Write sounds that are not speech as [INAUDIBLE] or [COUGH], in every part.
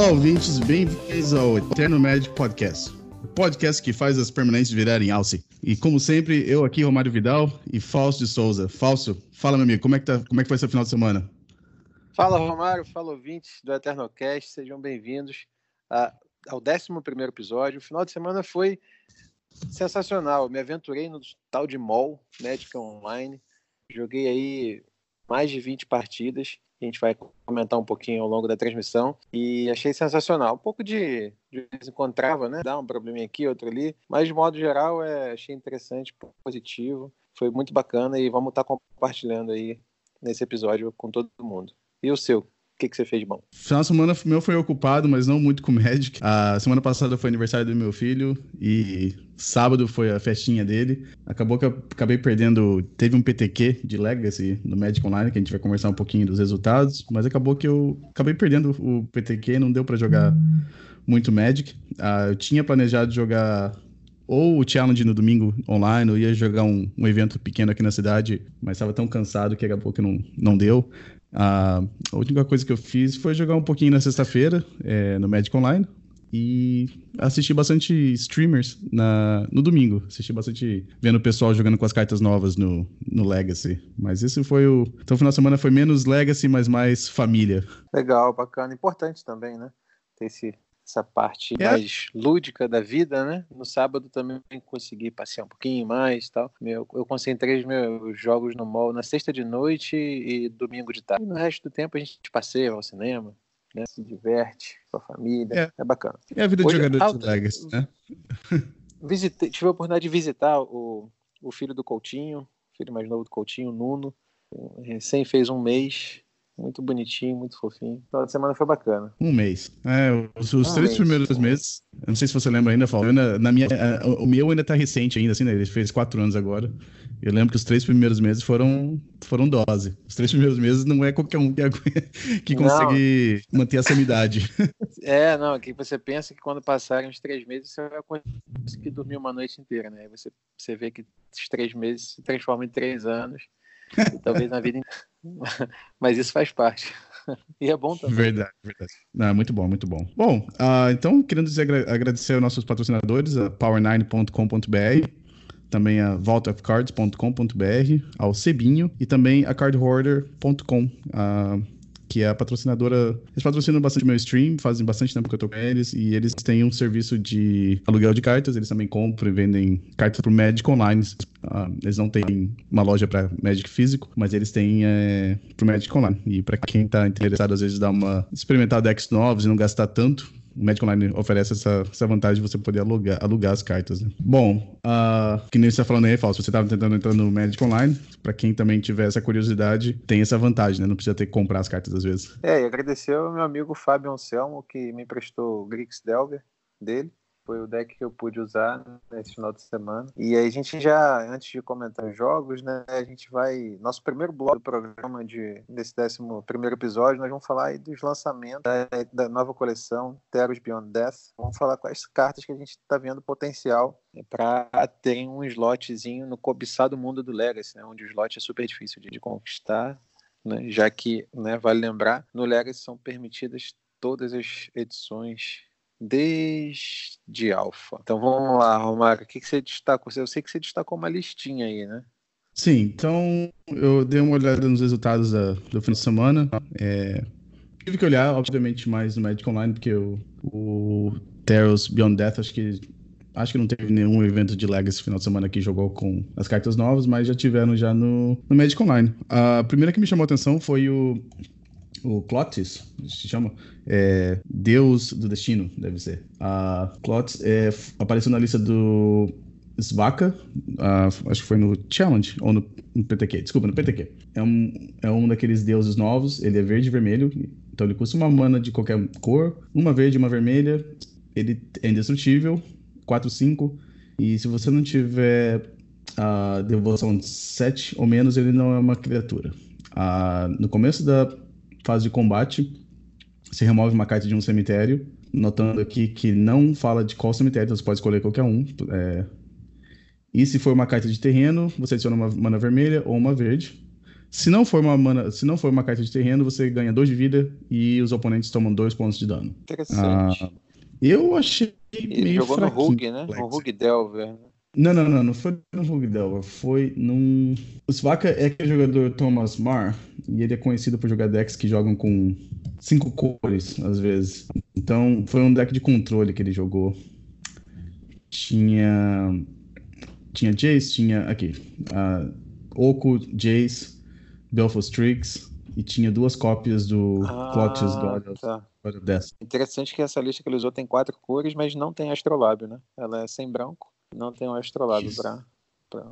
Olá, ouvintes, bem-vindos ao Eterno Médico Podcast. O podcast que faz as permanentes virarem alce. E como sempre, eu aqui, Romário Vidal e Fausto de Souza. Fausto, fala, meu amigo, como é que, tá, como é que foi seu final de semana? Fala, Romário, fala, ouvintes do Eternocast, sejam bem-vindos ao 11 episódio. O final de semana foi sensacional. Me aventurei no tal de MOL, Médica Online. Joguei aí mais de 20 partidas. A gente vai comentar um pouquinho ao longo da transmissão. E achei sensacional. Um pouco de, de desencontrava, né? Dá um probleminha aqui, outro ali. Mas, de modo geral, é, achei interessante, positivo. Foi muito bacana e vamos estar compartilhando aí nesse episódio com todo mundo. E o seu? Que, que você fez de bom? Final de semana meu foi ocupado, mas não muito com Magic. A semana passada foi aniversário do meu filho e sábado foi a festinha dele. Acabou que eu acabei perdendo. Teve um PTQ de Legacy no Magic Online, que a gente vai conversar um pouquinho dos resultados, mas acabou que eu acabei perdendo o PTQ, não deu para jogar muito Magic. Ah, eu tinha planejado jogar ou o challenge no domingo online, eu ia jogar um, um evento pequeno aqui na cidade, mas estava tão cansado que acabou que não, não deu. A única coisa que eu fiz foi jogar um pouquinho na sexta-feira é, no Magic Online e assisti bastante streamers na, no domingo. Assisti bastante vendo o pessoal jogando com as cartas novas no, no Legacy. Mas esse foi o. Então, o final de semana foi menos Legacy, mas mais família. Legal, bacana. Importante também, né? Ter esse essa parte é. mais lúdica da vida, né? No sábado também consegui passear um pouquinho mais tal. Meu, eu concentrei os meus jogos no mall na sexta de noite e domingo de tarde. E no resto do tempo a gente passeia ao cinema, né? Se diverte com a família. É, é bacana. É a vida Hoje, de jogador de Legacy, né? [LAUGHS] Visitei, tive a oportunidade de visitar o, o filho do Coutinho, filho mais novo do Coutinho, Nuno. Recém fez um mês muito bonitinho, muito fofinho. O final de semana foi bacana. Um mês. É, os, os três mês. primeiros meses, eu não sei se você lembra ainda, Paulo, na minha, o meu ainda tá recente ainda, assim, né? Ele fez quatro anos agora. Eu lembro que os três primeiros meses foram, foram dose. Os três primeiros meses não é qualquer um que, [LAUGHS] que consegue não. manter a sanidade. [LAUGHS] É, não, que você pensa que quando passarem os três meses você vai conseguir dormir uma noite inteira, né? Você, você vê que os três meses se transformam em três anos. Talvez na vida inteira. [LAUGHS] Mas isso faz parte. [LAUGHS] E é bom também. Verdade, verdade. Não, muito bom, muito bom. Bom, uh, então, querendo dizer, agradecer aos nossos patrocinadores, a power9.com.br, também a vaultofcards.com.br, ao Cebinho e também a cardholder.com. Uh, ah, que é a patrocinadora. Eles patrocinam bastante meu stream, fazem bastante tempo que eu tô com eles, e eles têm um serviço de aluguel de cartas, eles também compram e vendem cartas pro Magic Online. Uh, eles não têm uma loja para Magic físico, mas eles têm é, pro Magic Online. E para quem tá interessado, às vezes, dar uma experimentar decks novos e não gastar tanto, o Magic Online oferece essa, essa vantagem de você poder alugar, alugar as cartas. Né? Bom, uh, que nem você está falando aí, Falso, você estava tentando entrar no Magic Online, para quem também tiver essa curiosidade, tem essa vantagem, né? Não precisa ter que comprar as cartas às vezes. É, e agradecer ao meu amigo Fábio Anselmo, que me emprestou o Grix Delver dele foi o deck que eu pude usar nesse final de semana. E aí a gente já, antes de comentar os jogos, né, a gente vai. Nosso primeiro bloco do programa de, desse décimo primeiro episódio, nós vamos falar dos lançamentos da, da nova coleção Teros Beyond Death. Vamos falar quais cartas que a gente está vendo potencial para ter um slotzinho no cobiçado mundo do Legacy, né, onde o slot é super difícil de, de conquistar. Né, já que, né, vale lembrar, no Legacy são permitidas todas as edições desde alfa. Então vamos lá, Romário, o que, que você destacou? Eu sei que você destacou uma listinha aí, né? Sim, então eu dei uma olhada nos resultados da, do fim de semana. É, tive que olhar, obviamente, mais no Magic Online, porque o, o Beyond Death, acho que acho que não teve nenhum evento de Legacy final de semana que jogou com as cartas novas, mas já tiveram já no, no Magic Online. A primeira que me chamou a atenção foi o o Clotis, se chama, é, Deus do Destino, deve ser. A Clotis é, apareceu na lista do Svaka, uh, acho que foi no Challenge, ou no, no, PTQ, desculpa, no PTQ. É um, é um daqueles deuses novos, ele é verde e vermelho, então ele custa uma mana de qualquer cor, uma verde e uma vermelha, ele é indestrutível, 4, 5, e se você não tiver a devoção 7 ou menos, ele não é uma criatura. Uh, no começo da fase de combate, você remove uma carta de um cemitério, notando aqui que não fala de qual cemitério, então você pode escolher qualquer um. É... E se for uma carta de terreno, você adiciona uma mana vermelha ou uma verde. Se não for uma mana, se não for uma carta de terreno, você ganha 2 de vida e os oponentes tomam 2 pontos de dano. Interessante. Ah, eu achei Ele meio jogou no. Rug, né? Flex. Rug Delver. Não, não, não, não foi no Rug Delver, foi num. O Svaka é aquele jogador Thomas Marr, e ele é conhecido por jogar decks que jogam com cinco cores, às vezes. Então, foi um deck de controle que ele jogou. Tinha. Tinha Jace, tinha. Aqui. Uh, Oco, Jace, Belfast Strix, e tinha duas cópias do Clotius God tá. Interessante que essa lista que ele usou tem quatro cores, mas não tem astrolábio, né? Ela é sem branco, não tem um astrolábio Isso. para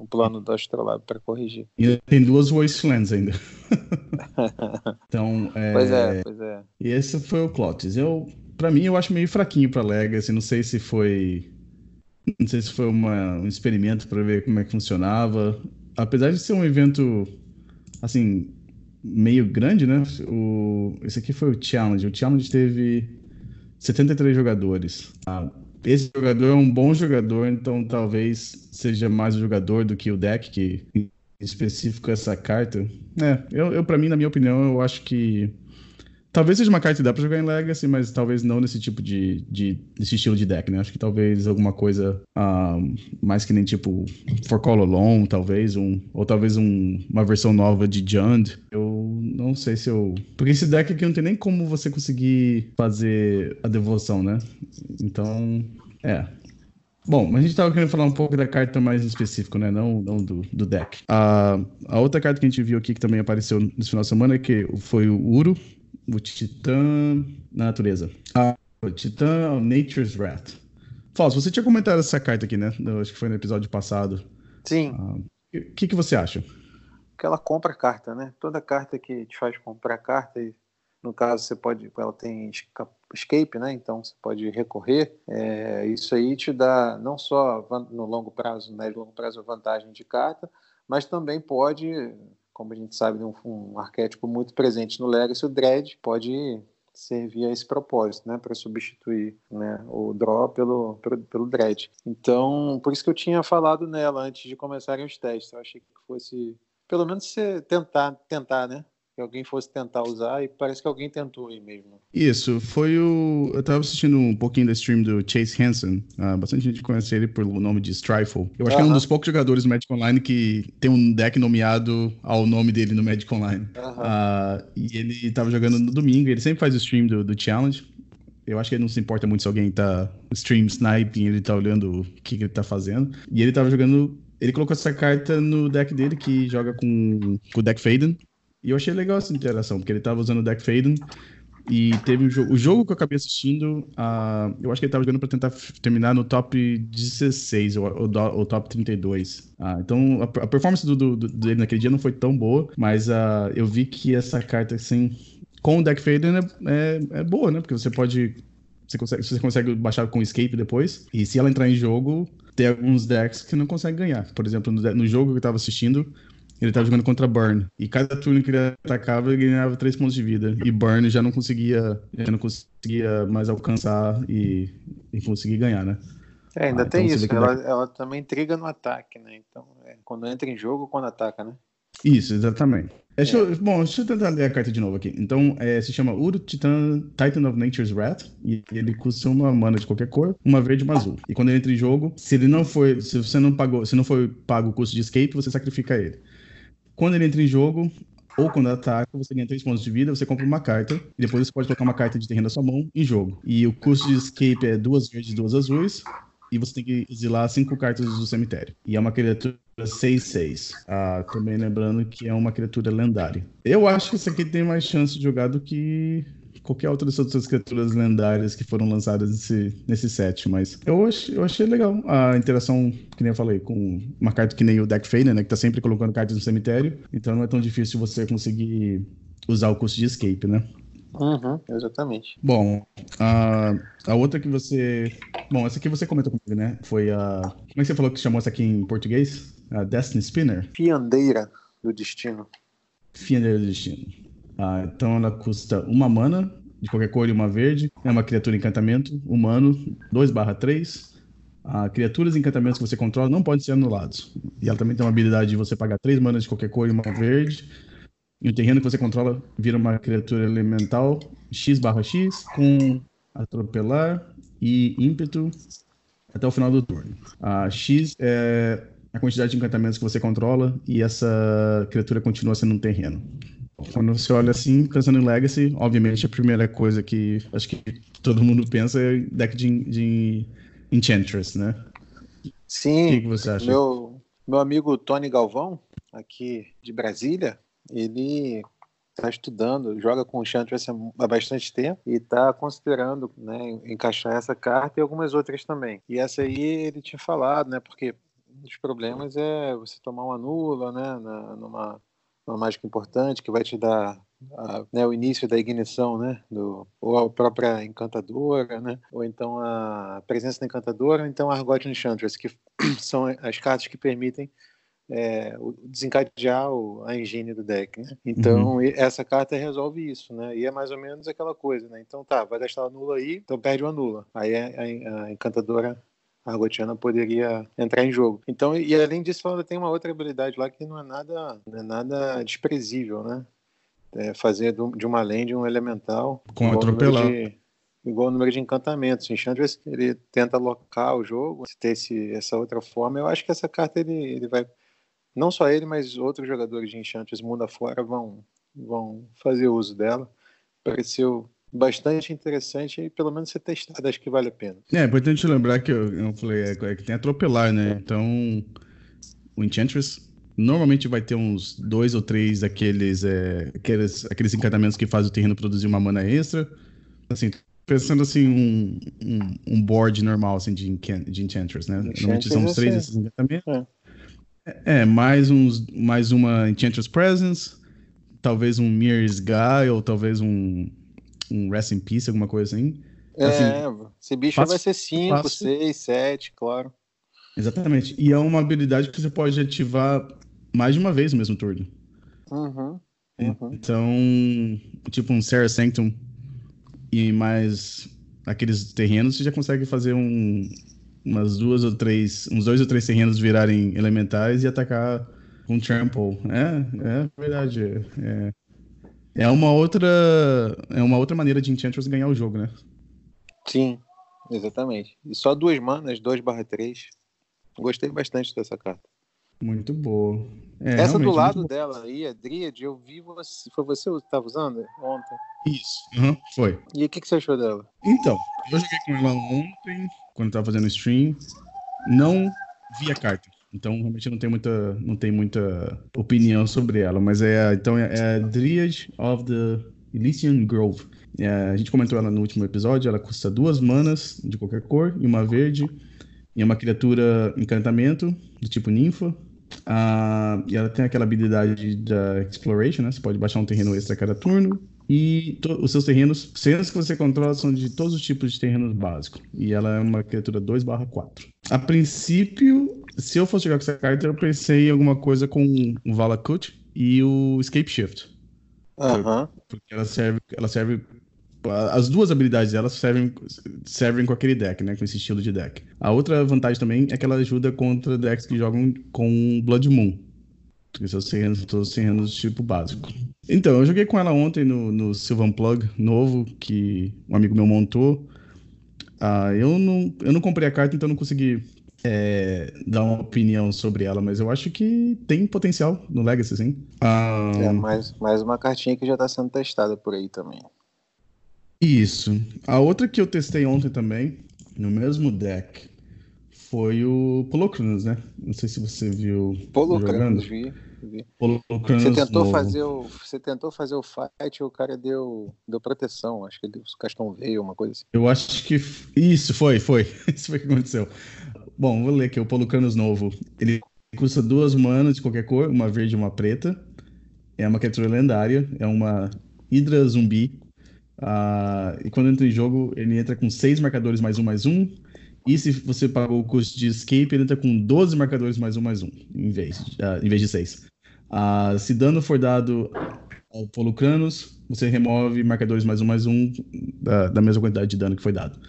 o plano do astrolábio para corrigir. E tem duas Wastelands ainda. [LAUGHS] então, é, Pois é, pois é. E esse foi o Clotis. Eu, para mim, eu acho meio fraquinho para Legacy. Não sei se foi, não sei se foi uma- um experimento para ver como é que funcionava. Apesar de ser um evento, assim, meio grande, né? O, esse aqui foi o Challenge. O Challenge teve 73 jogadores. Ah, esse jogador é um bom jogador, então talvez seja mais o jogador do que o deck que específico essa carta. É, eu, eu para mim, na minha opinião, eu acho que talvez seja uma carta que dá pra jogar em Legacy, mas talvez não nesse tipo de, de nesse estilo de deck, né? Acho que talvez alguma coisa mais que nem tipo For Call Alone, talvez um ou talvez um- uma versão nova de Jund. Eu não sei se eu, porque esse deck aqui não tem nem como você conseguir fazer a devoção, né? Então, é. Bom, mas a gente tava querendo falar um pouco da carta mais em específico, né? Não, não do, do deck. A, a outra carta que a gente viu aqui que também apareceu nesse final de semana é que foi o Uro, o Titã na natureza. Ah, o Titã Nature's Wrath. Fausto, você tinha comentado essa carta aqui, né? Eu acho que foi no episódio passado. Sim, O que, que você acha? que ela compra carta, né? Toda carta que te faz comprar carta, e no caso você pode, ela tem esca- escape, né? Então você pode recorrer. É, isso aí te dá não só no longo prazo, médio e longo prazo, vantagem de carta, mas também pode, como a gente sabe, um, um arquétipo muito presente no Legacy, o Dread pode servir a esse propósito, né, para substituir né, o draw pelo, pelo, pelo dread. Então, por isso que eu tinha falado nela antes de começarem os testes. Eu achei que fosse, pelo menos, você tentar, tentar, né? Que alguém fosse tentar usar e parece que alguém tentou aí mesmo. Isso, foi o. Eu tava assistindo um pouquinho da stream do Chase Hansen. Ah, bastante gente conhece ele pelo nome de Strifle. Eu acho que é um dos poucos jogadores do Magic Online que tem um deck nomeado ao nome dele no Magic Online. Aham. Ah, e ele tava jogando no domingo, ele sempre faz o stream do, do Challenge. Eu acho que ele não se importa muito se alguém tá stream sniping, ele tá olhando o que, que ele tá fazendo. E ele tava jogando. Ele colocou essa carta no deck dele, que joga com, com o deck Faden. E eu achei legal essa interação, porque ele tava usando o deck Faden. E teve jogo. O jogo que eu acabei assistindo, ah, eu acho que ele tava jogando pra tentar terminar no top 16 ou, ou, ou top 32. Ah, então a, a performance do, do- do- dele naquele dia não foi tão boa, mas ah, eu vi que essa carta, assim, com o deck Faden é, é, é boa, né? Porque você pode. Você consegue, você consegue baixar com escape depois. E se ela entrar em jogo, tem alguns decks que não conseguem ganhar. Por exemplo, no, no jogo que eu tava assistindo, ele tava jogando contra Burn. E cada turno que ele atacava, ele ganhava 3 pontos de vida. E Burn já não conseguia, já não conseguia mais alcançar e, e conseguir ganhar, né? É, ainda Ah, tem então isso. vê que Ela, ela também intriga no ataque, né? Então, é, quando entra em jogo quando ataca, né? Isso, exatamente. Deixa eu- bom, deixa eu tentar ler a carta de novo aqui. Então, é, se chama Uru Titan, Titan of Nature's Wrath, e ele custa uma mana de qualquer cor, uma verde e uma azul. E quando ele entra em jogo, se ele não foi, se você não pagou, se não foi pago o custo de escape, você sacrifica ele. Quando ele entra em jogo, ou quando ataca, você ganha 3 pontos de vida, você compra uma carta, e depois você pode colocar uma carta de terreno na sua mão em jogo. E o custo de escape é duas verdes e duas azuis, e você tem que exilar cinco cartas do cemitério. E é uma criatura 6-6. Ah, também lembrando que é uma criatura lendária. Eu acho que esse aqui tem mais chance de jogar do que qualquer outra das outras criaturas lendárias que foram lançadas nesse, nesse set, mas eu, ach, eu achei legal a interação, que nem eu falei, com uma carta que nem o Deck Fader, né, que tá sempre colocando cartas no cemitério, então não é tão difícil você conseguir usar o custo de escape, né? Uhum, exatamente. Bom, a, a outra que você. Bom, essa aqui você comentou comigo, né? Foi a. Como é que você falou que chamou essa aqui em português? A Destiny Spinner? Fiandeira do destino. Fiandeira do Destino. Ah, então ela custa uma mana, de qualquer cor e uma verde. É uma criatura encantamento, humano, 2/3. Ah, criaturas e encantamentos que você controla não podem ser anulados. E ela também tem uma habilidade de você pagar três manas de qualquer cor e uma verde. E o terreno que você controla vira uma criatura elemental X barra X com atropelar e ímpeto até o final do turno. A X é a quantidade de encantamentos que você controla e essa criatura continua sendo um terreno. Quando você olha assim, pensando em Legacy, obviamente a primeira coisa que acho que todo mundo pensa é deck de, de Enchantress, né? Sim. O que, que você acha? Meu, meu amigo Tony Galvão, aqui de Brasília, ele está estudando, joga com o Enchantress há bastante tempo e está considerando né, encaixar essa carta e algumas outras também. E essa aí ele tinha falado, né? Porque um dos problemas é você tomar uma nula, né? Na, numa uma mágica importante que vai te dar a, né, o início da ignição, né, do, ou a própria encantadora, né, ou então a presença da encantadora, ou então a Argot Enchantress, que [CLEARS THROAT] são as cartas que permitem é, desencadear o, a engine do deck, né? Então uhum. essa carta resolve isso, né? E é mais ou menos aquela coisa, né? Então tá, vai gastar a nula aí, então perde uma nula. Aí a, a, a encantadora a Argotiana poderia entrar em jogo. Então, e além disso, ela tem uma outra habilidade lá que não é nada, não é nada desprezível, né? É fazer de uma land um elemental. Com atropelar. De, igual o número de encantamentos. Enchantress, ele tenta alocar o jogo, se ter esse, essa outra forma. Eu acho que essa carta ele, ele vai. Não só ele, mas outros jogadores de Enchantress mundo afora vão, vão fazer uso dela. Pareceu bastante interessante e pelo menos ser testado, acho que vale a pena. É, é importante lembrar que eu, eu falei, é, é, que tem atropelar, né? Então, o Enchantress normalmente vai ter uns dois ou três daqueles, é, aqueles, aqueles encantamentos que fazem o terreno produzir uma mana extra. Assim, pensando assim, um, um, um board normal assim, de, de Enchantress, né? Normalmente são uns três desses encantamentos. É. é. mais, uns, mais uma Enchantress Presence, talvez um Mirror's Guy, ou talvez um um Rest in Peace, alguma coisa assim. É, assim, esse bicho fácil, vai ser 5, 6, 7, claro. Exatamente. E é uma habilidade que você pode ativar mais de uma vez no mesmo turno. Uhum, uhum. Então, tipo um Sarah Sanctum e mais aqueles terrenos, você já consegue fazer um, umas duas ou três, uns dois ou três terrenos virarem elementais e atacar com trample. É, é verdade. É, é uma outra, é uma outra maneira de Enchantress ganhar o jogo, né? Sim, exatamente. E só duas manas, 2 barra 3. Gostei bastante dessa carta. Muito boa. É, Essa do lado dela aí, a Dríade, eu vi você. Foi você que estava usando ontem? Isso, uhum, foi. E o que, que você achou dela? Então, eu joguei com ela ontem, quando estava fazendo stream. Não vi a carta. Então, realmente não tem muita, não tem muita opinião sobre ela, mas é, então é a Dryad of the Elysian Grove. É, a gente comentou ela no último episódio, ela custa duas manas de qualquer cor e uma verde. E é uma criatura encantamento do tipo ninfa. Ah, e ela tem aquela habilidade da exploration, né? Você pode baixar um terreno extra a cada turno. E os seus terrenos, cenas que você controla são de todos os tipos de terrenos básicos. E ela é uma criatura 2/4. A princípio, se eu fosse jogar com essa carta, eu pensei em alguma coisa com o Valakut e o Escape Shift. Aham. Porque ela serve, ela serve. As duas habilidades dela servem, servem com aquele deck, né? Com esse estilo de deck. A outra vantagem também é que ela ajuda contra decks que jogam com Blood Moon. Porque seus terrenos todos terrenos tipo básico. Então, eu joguei com ela ontem no, no Sylvan Plug novo, que um amigo meu montou. Ah, eu, não, eu não comprei a carta, então não consegui é, dar uma opinião sobre ela, mas eu acho que tem potencial no Legacy, sim. Ah, é, mais, mais uma cartinha que já está sendo testada por aí também. Isso. A outra que eu testei ontem também, no mesmo deck, foi o Polocranos, né? Não sei se você viu. Polocranos, vi. vi. você tentou novo. fazer o você tentou fazer o fight e o cara deu deu proteção acho que o Castão veio uma coisa assim. eu acho que isso foi foi [LAUGHS] isso foi o que aconteceu bom vou ler aqui o Polucanos novo ele custa duas manas de qualquer cor uma verde e uma preta é uma criatura lendária é uma hidra zumbi uh, e quando entra em jogo ele entra com seis marcadores mais um mais um e se você pagou o custo de escape, ele entra com 12 marcadores mais um mais um, em vez, uh, em vez de 6. Uh, se dano for dado ao Polucranos, você remove marcadores mais um mais um da, da mesma quantidade de dano que foi dado.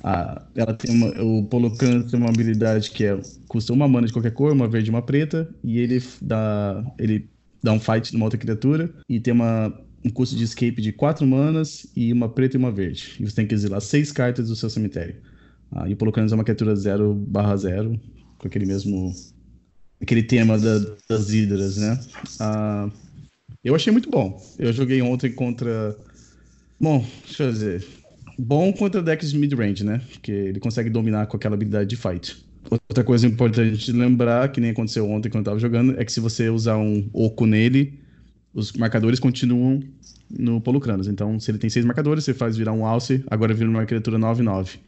Uh, ela tem uma, o Polucranos tem uma habilidade que é, custa uma mana de qualquer cor, uma verde e uma preta, e ele dá, ele dar um fight numa outra criatura e tem uma, um custo de escape de 4 manas e uma preta e uma verde. E você tem que exilar 6 cartas do seu cemitério. Ah, e o Polucanos é uma criatura 0 barra 0, com aquele mesmo. aquele tema da, das hidras, né? Ah, eu achei muito bom. Eu joguei ontem contra. Bom, deixa eu dizer. Bom contra decks de mid-range, né? Porque ele consegue dominar com aquela habilidade de fight. Outra coisa importante de lembrar, que nem aconteceu ontem quando eu tava jogando, é que se você usar um oco nele, os marcadores continuam no Polucranos. Então, se ele tem seis marcadores, você faz virar um alce, agora vira uma criatura 9-9.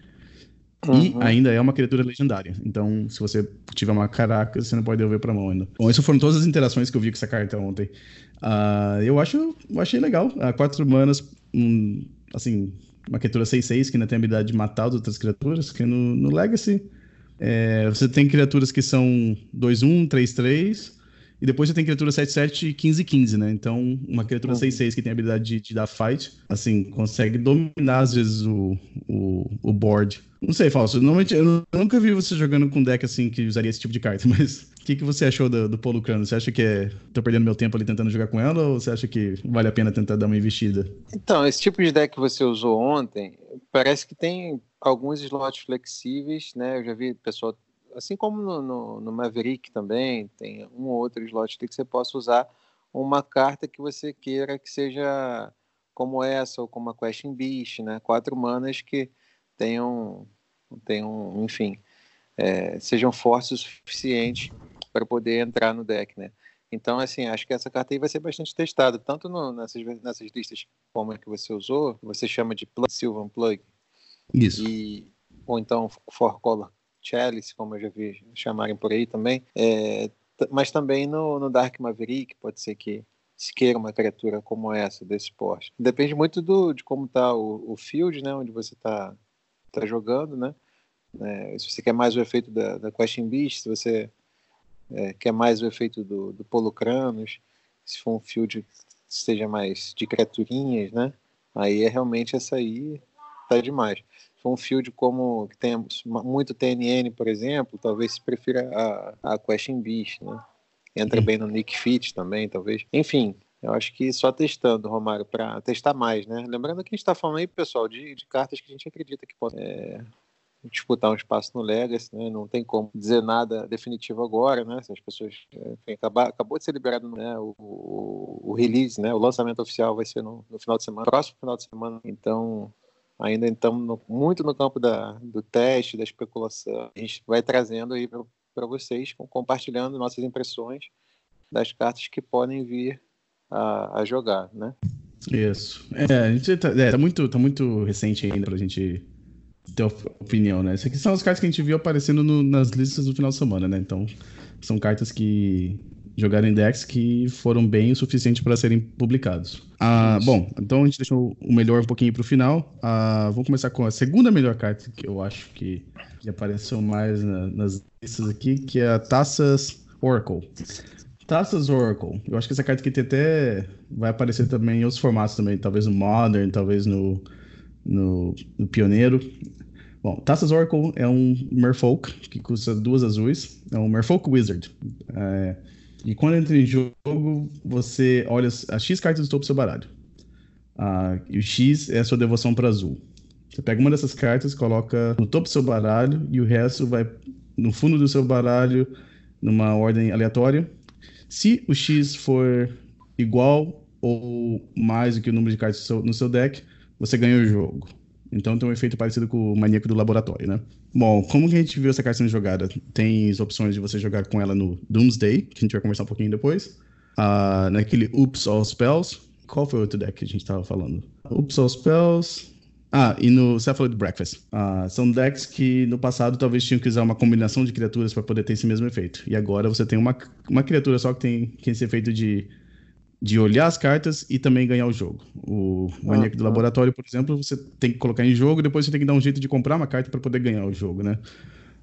Uhum. E ainda é uma criatura legendária. Então, se você tiver uma caraca, você não pode devolver pra mão ainda. Bom, essas foram todas as interações que eu vi com essa carta ontem. Uh, eu acho, eu achei legal. Uh, quatro manas, um, assim, uma criatura 6-6 que ainda tem a habilidade de matar as outras criaturas, que no, no Legacy é, você tem criaturas que são 2-1, 3-3, e depois você tem criatura 7-7 e 15-15, né? Então, uma criatura uhum. 6-6 que tem a habilidade de, de, dar fight, assim, consegue dominar às vezes o, o, o board. Não sei, Falso, normalmente eu nunca vi você jogando com deck assim que usaria esse tipo de carta, [LAUGHS] mas que, que você achou do, do Polo Crano? Você acha que é, tô perdendo meu tempo ali tentando jogar com ela ou você acha que vale a pena tentar dar uma investida? Então, esse tipo de deck que você usou ontem, parece que tem alguns slots flexíveis, né? Eu já vi pessoal, assim como no, no, no, Maverick também, tem um ou outro slot que você possa usar uma carta que você queira que seja como essa ou como a Question Beast, né? Quatro manas que tenham, tenham enfim, é, sejam fortes o suficiente para poder entrar no deck, né? Então, assim, acho que essa carta aí vai ser bastante testada, tanto no, nessas, nessas listas como a que você usou, que você chama de plug, Sylvan Plug, isso. E, ou então Four Color Chalice, como eu já vi chamarem por aí também. É, mas também no, no Dark Maverick, pode ser que se queira uma criatura como essa, desse porte. Depende muito do, de como está o, o, field, né, onde você está tá jogando, né? É, se você quer mais o efeito da, da Question Beast, se você é, quer mais o efeito do, do Polucranos, se for um field que seja mais de criaturinhas, né? Aí é realmente essa aí tá demais. Se for um field como que tem muito TNN, por exemplo, talvez se prefira a, a Question Beast, né? Entra bem no Nick Fit também, talvez. Enfim, eu acho que só testando, Romário, para testar mais, né? Lembrando que a gente está falando aí, pessoal, de, de, cartas que a gente acredita que podem é, disputar um espaço no Legacy, né? Não tem como dizer nada definitivo agora, né? Se as pessoas. Enfim, acabou, acabou de ser liberado né, o, o, o, release, né? O lançamento oficial vai ser no, no final de semana, próximo final de semana. Então, ainda estamos muito no campo da, do teste, da especulação. A gente vai trazendo aí para vocês, compartilhando nossas impressões das cartas que podem vir a, a jogar, né? Isso. É, a gente tá, é, tá muito, tá muito recente ainda para a gente ter opinião, né? Essas aqui são as cartas que a gente viu aparecendo no, nas listas do final de semana, né? Então, são cartas que jogaram em decks que foram bem o suficiente para serem publicados. Ah, bom, então a gente deixou o melhor um pouquinho para o final. Ah, vamos começar com a segunda melhor carta que eu acho que, que apareceu mais na, nas listas aqui, que é a Taças Oracle. Taças Oracle. Eu acho que essa carta aqui tem até vai aparecer também em outros formatos também, talvez no Modern, talvez no, no, no Pioneiro. Bom, Taças Oracle é um Merfolk que custa duas azuis. É um Merfolk Wizard. É, e quando entra em jogo, você olha as X cartas do topo do seu baralho. Ah, e o X é a sua devoção para azul. Você pega uma dessas cartas, coloca no topo do seu baralho e o resto vai no fundo do seu baralho numa ordem aleatória. Se o X for igual ou mais do que o número de cartas no seu deck, você ganha o jogo. Então tem um efeito parecido com o maníaco do laboratório, né? Bom, como que a gente viu essa carta sendo jogada? Tem as opções de você jogar com ela no Doomsday, que a gente vai conversar um pouquinho depois. Uh, naquele Oops All Spells. Qual foi o outro deck que a gente estava falando? Oops All Spells. Ah, e no Cephalid Breakfast. Uh, são decks que no passado talvez tinham que usar uma combinação de criaturas para poder ter esse mesmo efeito. E agora você tem uma, uma criatura só que tem, que tem esse efeito de de olhar as cartas e também ganhar o jogo. O ah, do Laboratório, por exemplo, você tem que colocar em jogo, depois você tem que dar um jeito de comprar uma carta para poder ganhar o jogo, né?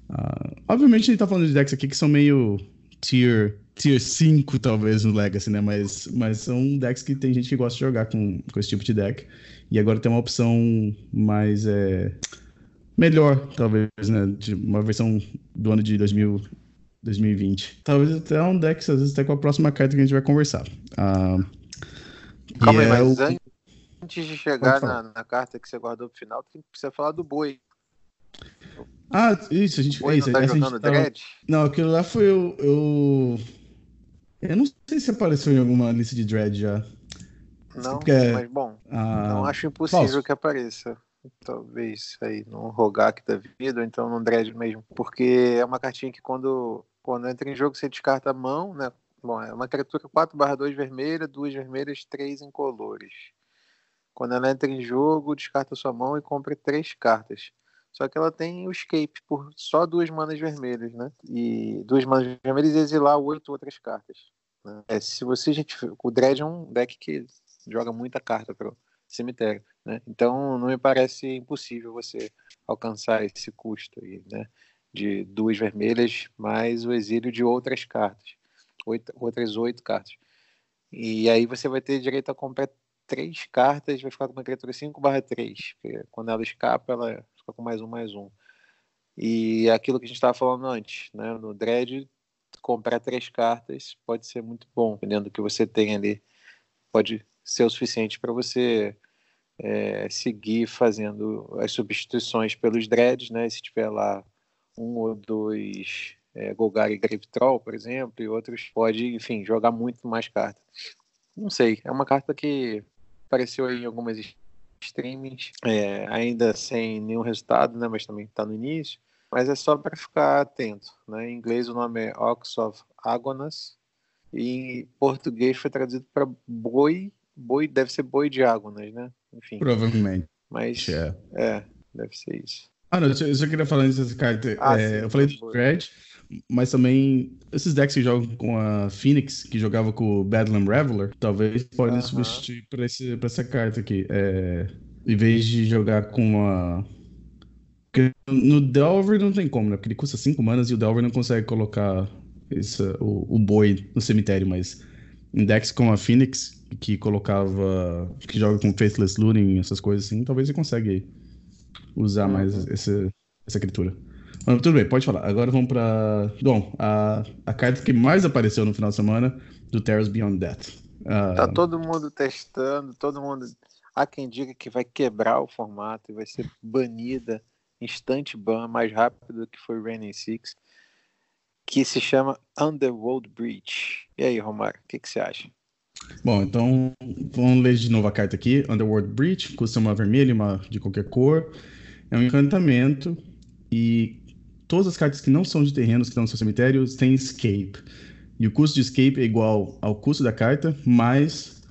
Uh, obviamente a gente tá falando de decks aqui que são meio tier, tier 5, talvez, no Legacy, né? Mas, mas são decks que tem gente que gosta de jogar com, com esse tipo de deck. E agora tem uma opção mais. É, melhor, talvez, né? De uma versão do ano de 2000. 2020. Talvez até um deck, às vezes até com a próxima carta que a gente vai conversar. Uh, Calma aí, é mas o... antes de chegar na, na, carta que você guardou pro final, tem que você falar do boi. Ah, isso, a gente fez. Não tá jogando tava... Não, aquilo lá foi eu, eu. Eu não sei se apareceu em alguma lista de Dread já. Não, Porque... mas bom, ah, não acho impossível falso. que apareça. Talvez aí no Rogak da vida, ou então no Dread mesmo. Porque é uma cartinha que quando, quando entra em jogo você descarta a mão, né? Bom, é uma criatura 4 2 vermelha, duas vermelhas, três incolores. Quando ela entra em jogo, descarta sua mão e compra três cartas. Só que ela tem o escape por só duas manas vermelhas, né? E duas manas vermelhas e exilar oito outras cartas. Né? É, se você gente, o Dread é um deck que joga muita carta pro cemitério, né? Então não me parece impossível você alcançar esse custo aí, né? De duas vermelhas mais o exílio de outras cartas, oito, outras oito cartas. E aí você vai ter direito a comprar três cartas, vai ficar com uma criatura 5 barra 3. Quando ela escapa, ela fica com mais um, mais um. E aquilo que a gente estava falando antes, né? No Dread, comprar três cartas pode ser muito bom, dependendo do que você tem ali. Pode ser o suficiente para você é, seguir fazendo as substituições pelos Dreads, né? Se tiver lá um ou dois é, Golgari Grave Troll, por exemplo, e outros, pode, enfim, jogar muito mais cartas. Não sei, é uma carta que apareceu aí em algumas streamings, é, ainda sem nenhum resultado, né, mas também está no início. Mas é só para ficar atento. Né? Em inglês o nome é Ox of Agonas e em português foi traduzido para boi. Boi deve ser boi de Agonas, né? Enfim. Provavelmente. Mas é, é deve ser isso. Ah, não, eu só queria falar dessa carta. Ah, é, sim, eu falei do Dread, mas também esses decks que jogam com a Phoenix, que jogava com o Bedlam Reveler, talvez podem uh -huh. substituir para essa carta aqui. É, em vez de jogar com a. Porque no Delver não tem como, né? Porque ele custa 5 manas e o Delver não consegue colocar esse, o, o boi no cemitério, mas em decks como a Phoenix, que colocava. que joga com Faithless Looting, essas coisas assim, talvez ele consegue usar mais uhum. essa, essa criatura. Mas tudo bem, pode falar. Agora vamos para. Bom, a, a carta que mais apareceu no final de semana do Terra's Beyond Death. Uh... Tá todo mundo testando, todo mundo. Há quem diga que vai quebrar o formato e vai ser banida, instante ban, mais rápido do que foi Raining Six, que se chama Underworld Breach. E aí, Romário, o que, que você acha? Bom, então vamos ler de novo a carta aqui. Underworld Breach, custa uma vermelha, uma de qualquer cor. É um encantamento e todas as cartas que não são de terrenos que estão no seu cemitério têm escape. E o custo de escape é igual ao custo da carta, mais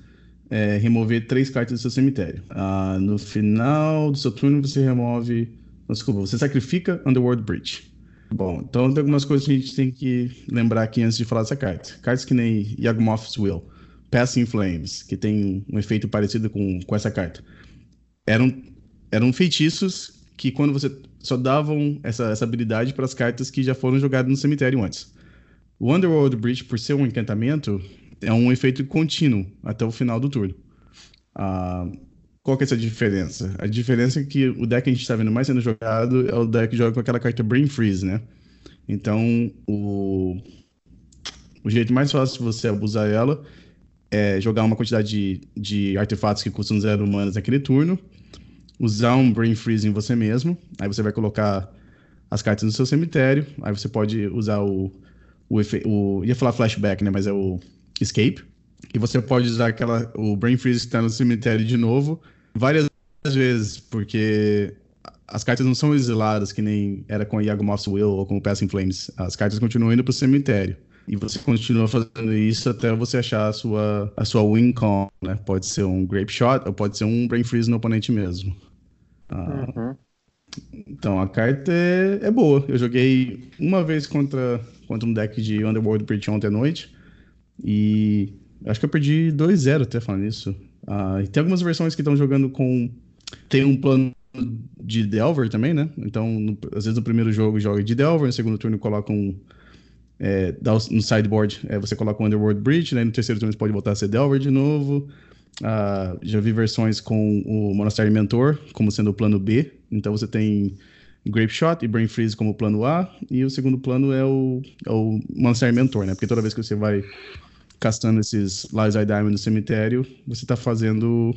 é, remover três cartas do seu cemitério. Ah, no final do seu turno, você remove. Desculpa, você sacrifica Underworld Breach. Bom, então tem algumas coisas que a gente tem que lembrar aqui antes de falar dessa carta. Cartas que nem Yagmoth's Will, Passing Flames, que tem um efeito parecido com, com essa carta. Eram, eram feitiços que quando você só davam essa, essa habilidade para as cartas que já foram jogadas no cemitério antes. O Underworld Breach, por ser um encantamento, é um efeito contínuo até o final do turno. Ah, qual que é essa diferença? A diferença é que o deck que a gente está vendo mais sendo jogado é o deck que joga com aquela carta Brain Freeze, né? Então, o, o jeito mais fácil de você abusar ela é jogar uma quantidade de, de artefatos que custam zero manas naquele turno, usar um Brain Freeze em você mesmo. Aí você vai colocar as cartas no seu cemitério. Aí você pode usar o. o, o ia falar flashback, né? Mas é o Escape. E você pode usar aquela, o Brain Freeze que está no cemitério de novo várias vezes, porque as cartas não são exiladas que nem era com Yagmoth's Will ou com o Passing Flames. As cartas continuam indo para o cemitério. E você continua fazendo isso até você achar a sua, a sua win con, né? Pode ser um Grape Shot ou pode ser um Brain Freeze no oponente mesmo. Ah, uhum. Então, a carta é, é, boa. Eu joguei uma vez contra, contra um deck de Underworld Breach ontem à noite. E acho que eu perdi 2-0 até falando isso. Ah, e tem algumas versões que estão jogando com. Tem um plano de Delver também, né? Então, no, às vezes no primeiro jogo joga de Delver, no segundo turno coloca um. É, no sideboard é, você coloca um Underworld Breach, né? no terceiro turno você pode voltar a ser Delver de novo. Uh, já vi versões com o Monastery Mentor como sendo o plano B. Então você tem Grape Shot e Brain Freeze como plano A, e o segundo plano é o, é o Monster Mentor, né? Porque toda vez que você vai castando esses Lies I Diamond no cemitério, você está fazendo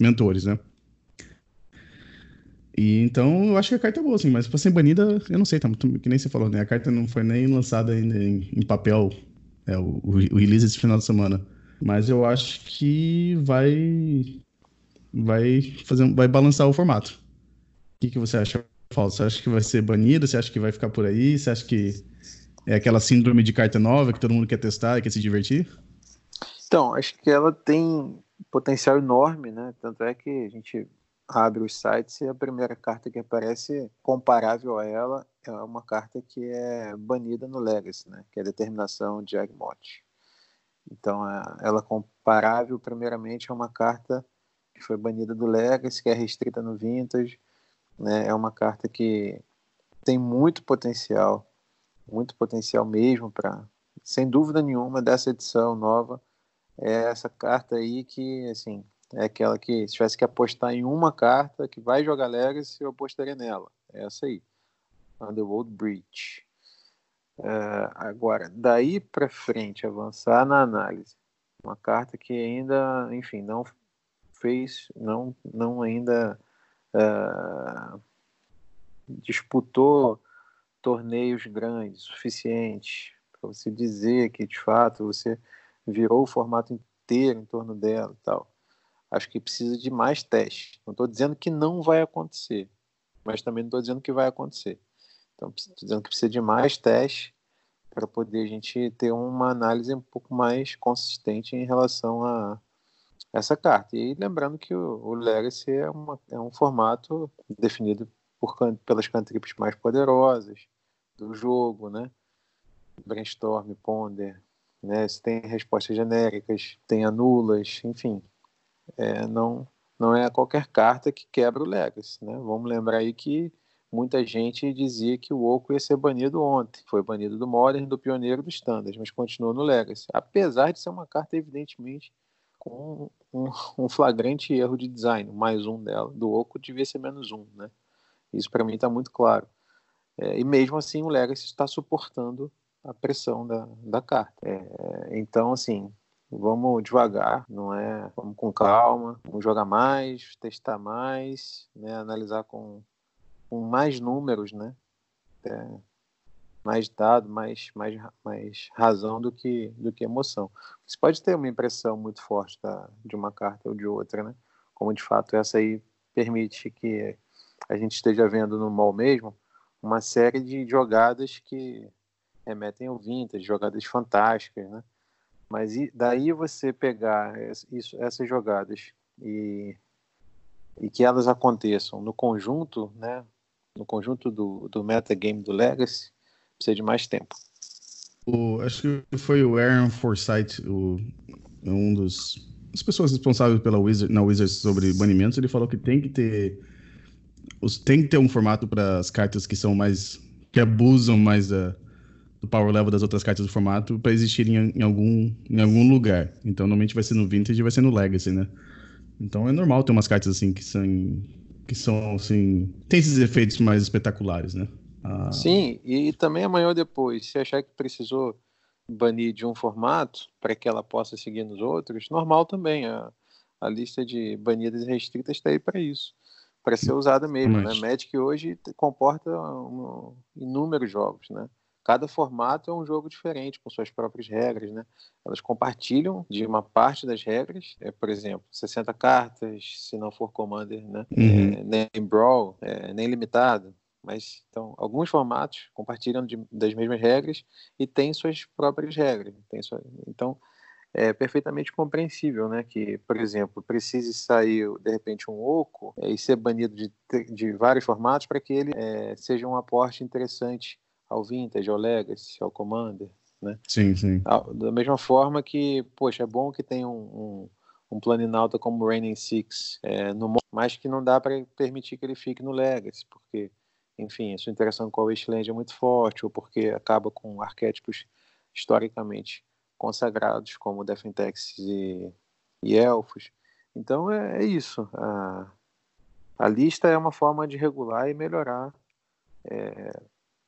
mentores, né? E então eu acho que a carta é boa, assim, mas pra ser banida, eu não sei, tá, que nem você falou, né? A carta não foi nem lançada ainda em, em papel, é, o, o release esse final de semana. Mas eu acho que vai vai fazer vai balançar o formato. O que, que você acha, Paulo? Você acha que vai ser banida? Você acha que vai ficar por aí? Você acha que é aquela síndrome de carta nova que todo mundo quer testar e quer se divertir? Então, acho que ela tem potencial enorme, né? Tanto é que a gente abre os sites e a primeira carta que aparece comparável a ela é uma carta que é banida no Legacy, né? Que é a determinação de Agmot. Então, ela comparável, primeiramente, é uma carta que foi banida do Legacy, que é restrita no Vintage. Né? É uma carta que tem muito potencial, muito potencial mesmo para, sem dúvida nenhuma, dessa edição nova. É essa carta aí que, assim, é aquela que, se tivesse que apostar em uma carta que vai jogar Legacy, eu apostaria nela. É essa aí. Underworld Breach. Uh, agora, daí para frente, avançar na análise. Uma carta que ainda, enfim, não fez, não, não ainda uh, disputou torneios grandes, suficientes para você dizer que de fato você virou o formato inteiro em torno dela e tal. Acho que precisa de mais testes. Não estou dizendo que não vai acontecer, mas também não estou dizendo que vai acontecer. Então, estou dizendo que precisa de mais testes para poder a gente ter uma análise um pouco mais consistente em relação a essa carta. E lembrando que o, o Legacy é, uma, é um formato definido por, pelas cantrips mais poderosas do jogo, né? Brainstorm, Ponder, né? Se tem respostas genéricas, tem anulas, enfim é, não, não é qualquer carta que quebra o Legacy. Né? Vamos lembrar aí que muita gente dizia que o Oco ia ser banido ontem. Foi banido do Modern, do Pioneiro do Standard, mas continuou no Legacy. Apesar de ser uma carta, evidentemente, com um, [LAUGHS] um flagrante erro de design. Mais um dela. Do Oco devia ser menos um. Né? Isso para mim está muito claro. É, e mesmo assim, o Legacy está suportando a pressão da, da carta. É, então, assim, vamos devagar, não é? Vamos com calma, vamos jogar mais, testar mais, né? analisar com, com mais números, né? É, mais dado, mais, mais, mais razão do que, do que emoção. Você pode ter uma impressão muito forte da, de uma carta ou de outra, né? Como de fato essa aí permite que a gente esteja vendo no mall mesmo uma série de jogadas que remetem ao vintage, jogadas fantásticas, né? Mas daí você pegar isso, essas jogadas e, e que elas aconteçam no conjunto, né, no conjunto do, do metagame do Legacy, precisa de mais tempo. O, acho que foi o Aaron Forsyth, o, um dos as pessoas responsáveis pela Wizard, na Wizards sobre banimentos, ele falou que tem que ter os, tem que ter um formato para as cartas que são mais que abusam mais da, do power level das outras cartas do formato para existirem em, em, algum, em algum lugar. Então, normalmente vai ser no Vintage vai ser no Legacy, né? Então, é normal ter umas cartas assim que são, que são assim, tem esses efeitos mais espetaculares, né? Ah... Sim, e também amanhã ou depois, se achar que precisou banir de um formato para que ela possa seguir nos outros, normal também. A, a lista de banidas restritas está aí para isso, para ser usada mesmo. Mas... Né? Magic hoje comporta um, inúmeros jogos, né? Cada formato é um jogo diferente, com suas próprias regras, né? Elas compartilham de uma parte das regras, é, por exemplo, 60 cartas, se não for Commander, né? Uhum. É, nem Brawl, é, nem limitado. Mas, então, alguns formatos compartilham de, das mesmas regras e têm suas próprias regras. Tem sua, então, é perfeitamente compreensível, né? Que, por exemplo, precise sair, de repente, um oco é, e ser banido de, de vários formatos para que ele é, seja um aporte interessante ao Vintage, ao Legacy, ao Commander, né? Sim, sim. Da mesma forma que, poxa, é bom que tenha um, um, um Planinauta como o Raining Six é, no mas que não dá para permitir que ele fique no Legacy, porque, enfim, a sua interação com a Wasteland é muito forte, ou porque acaba com arquétipos historicamente consagrados, como Defentex e, e Elfos. Então é, é isso. A, a lista é uma forma de regular e melhorar é,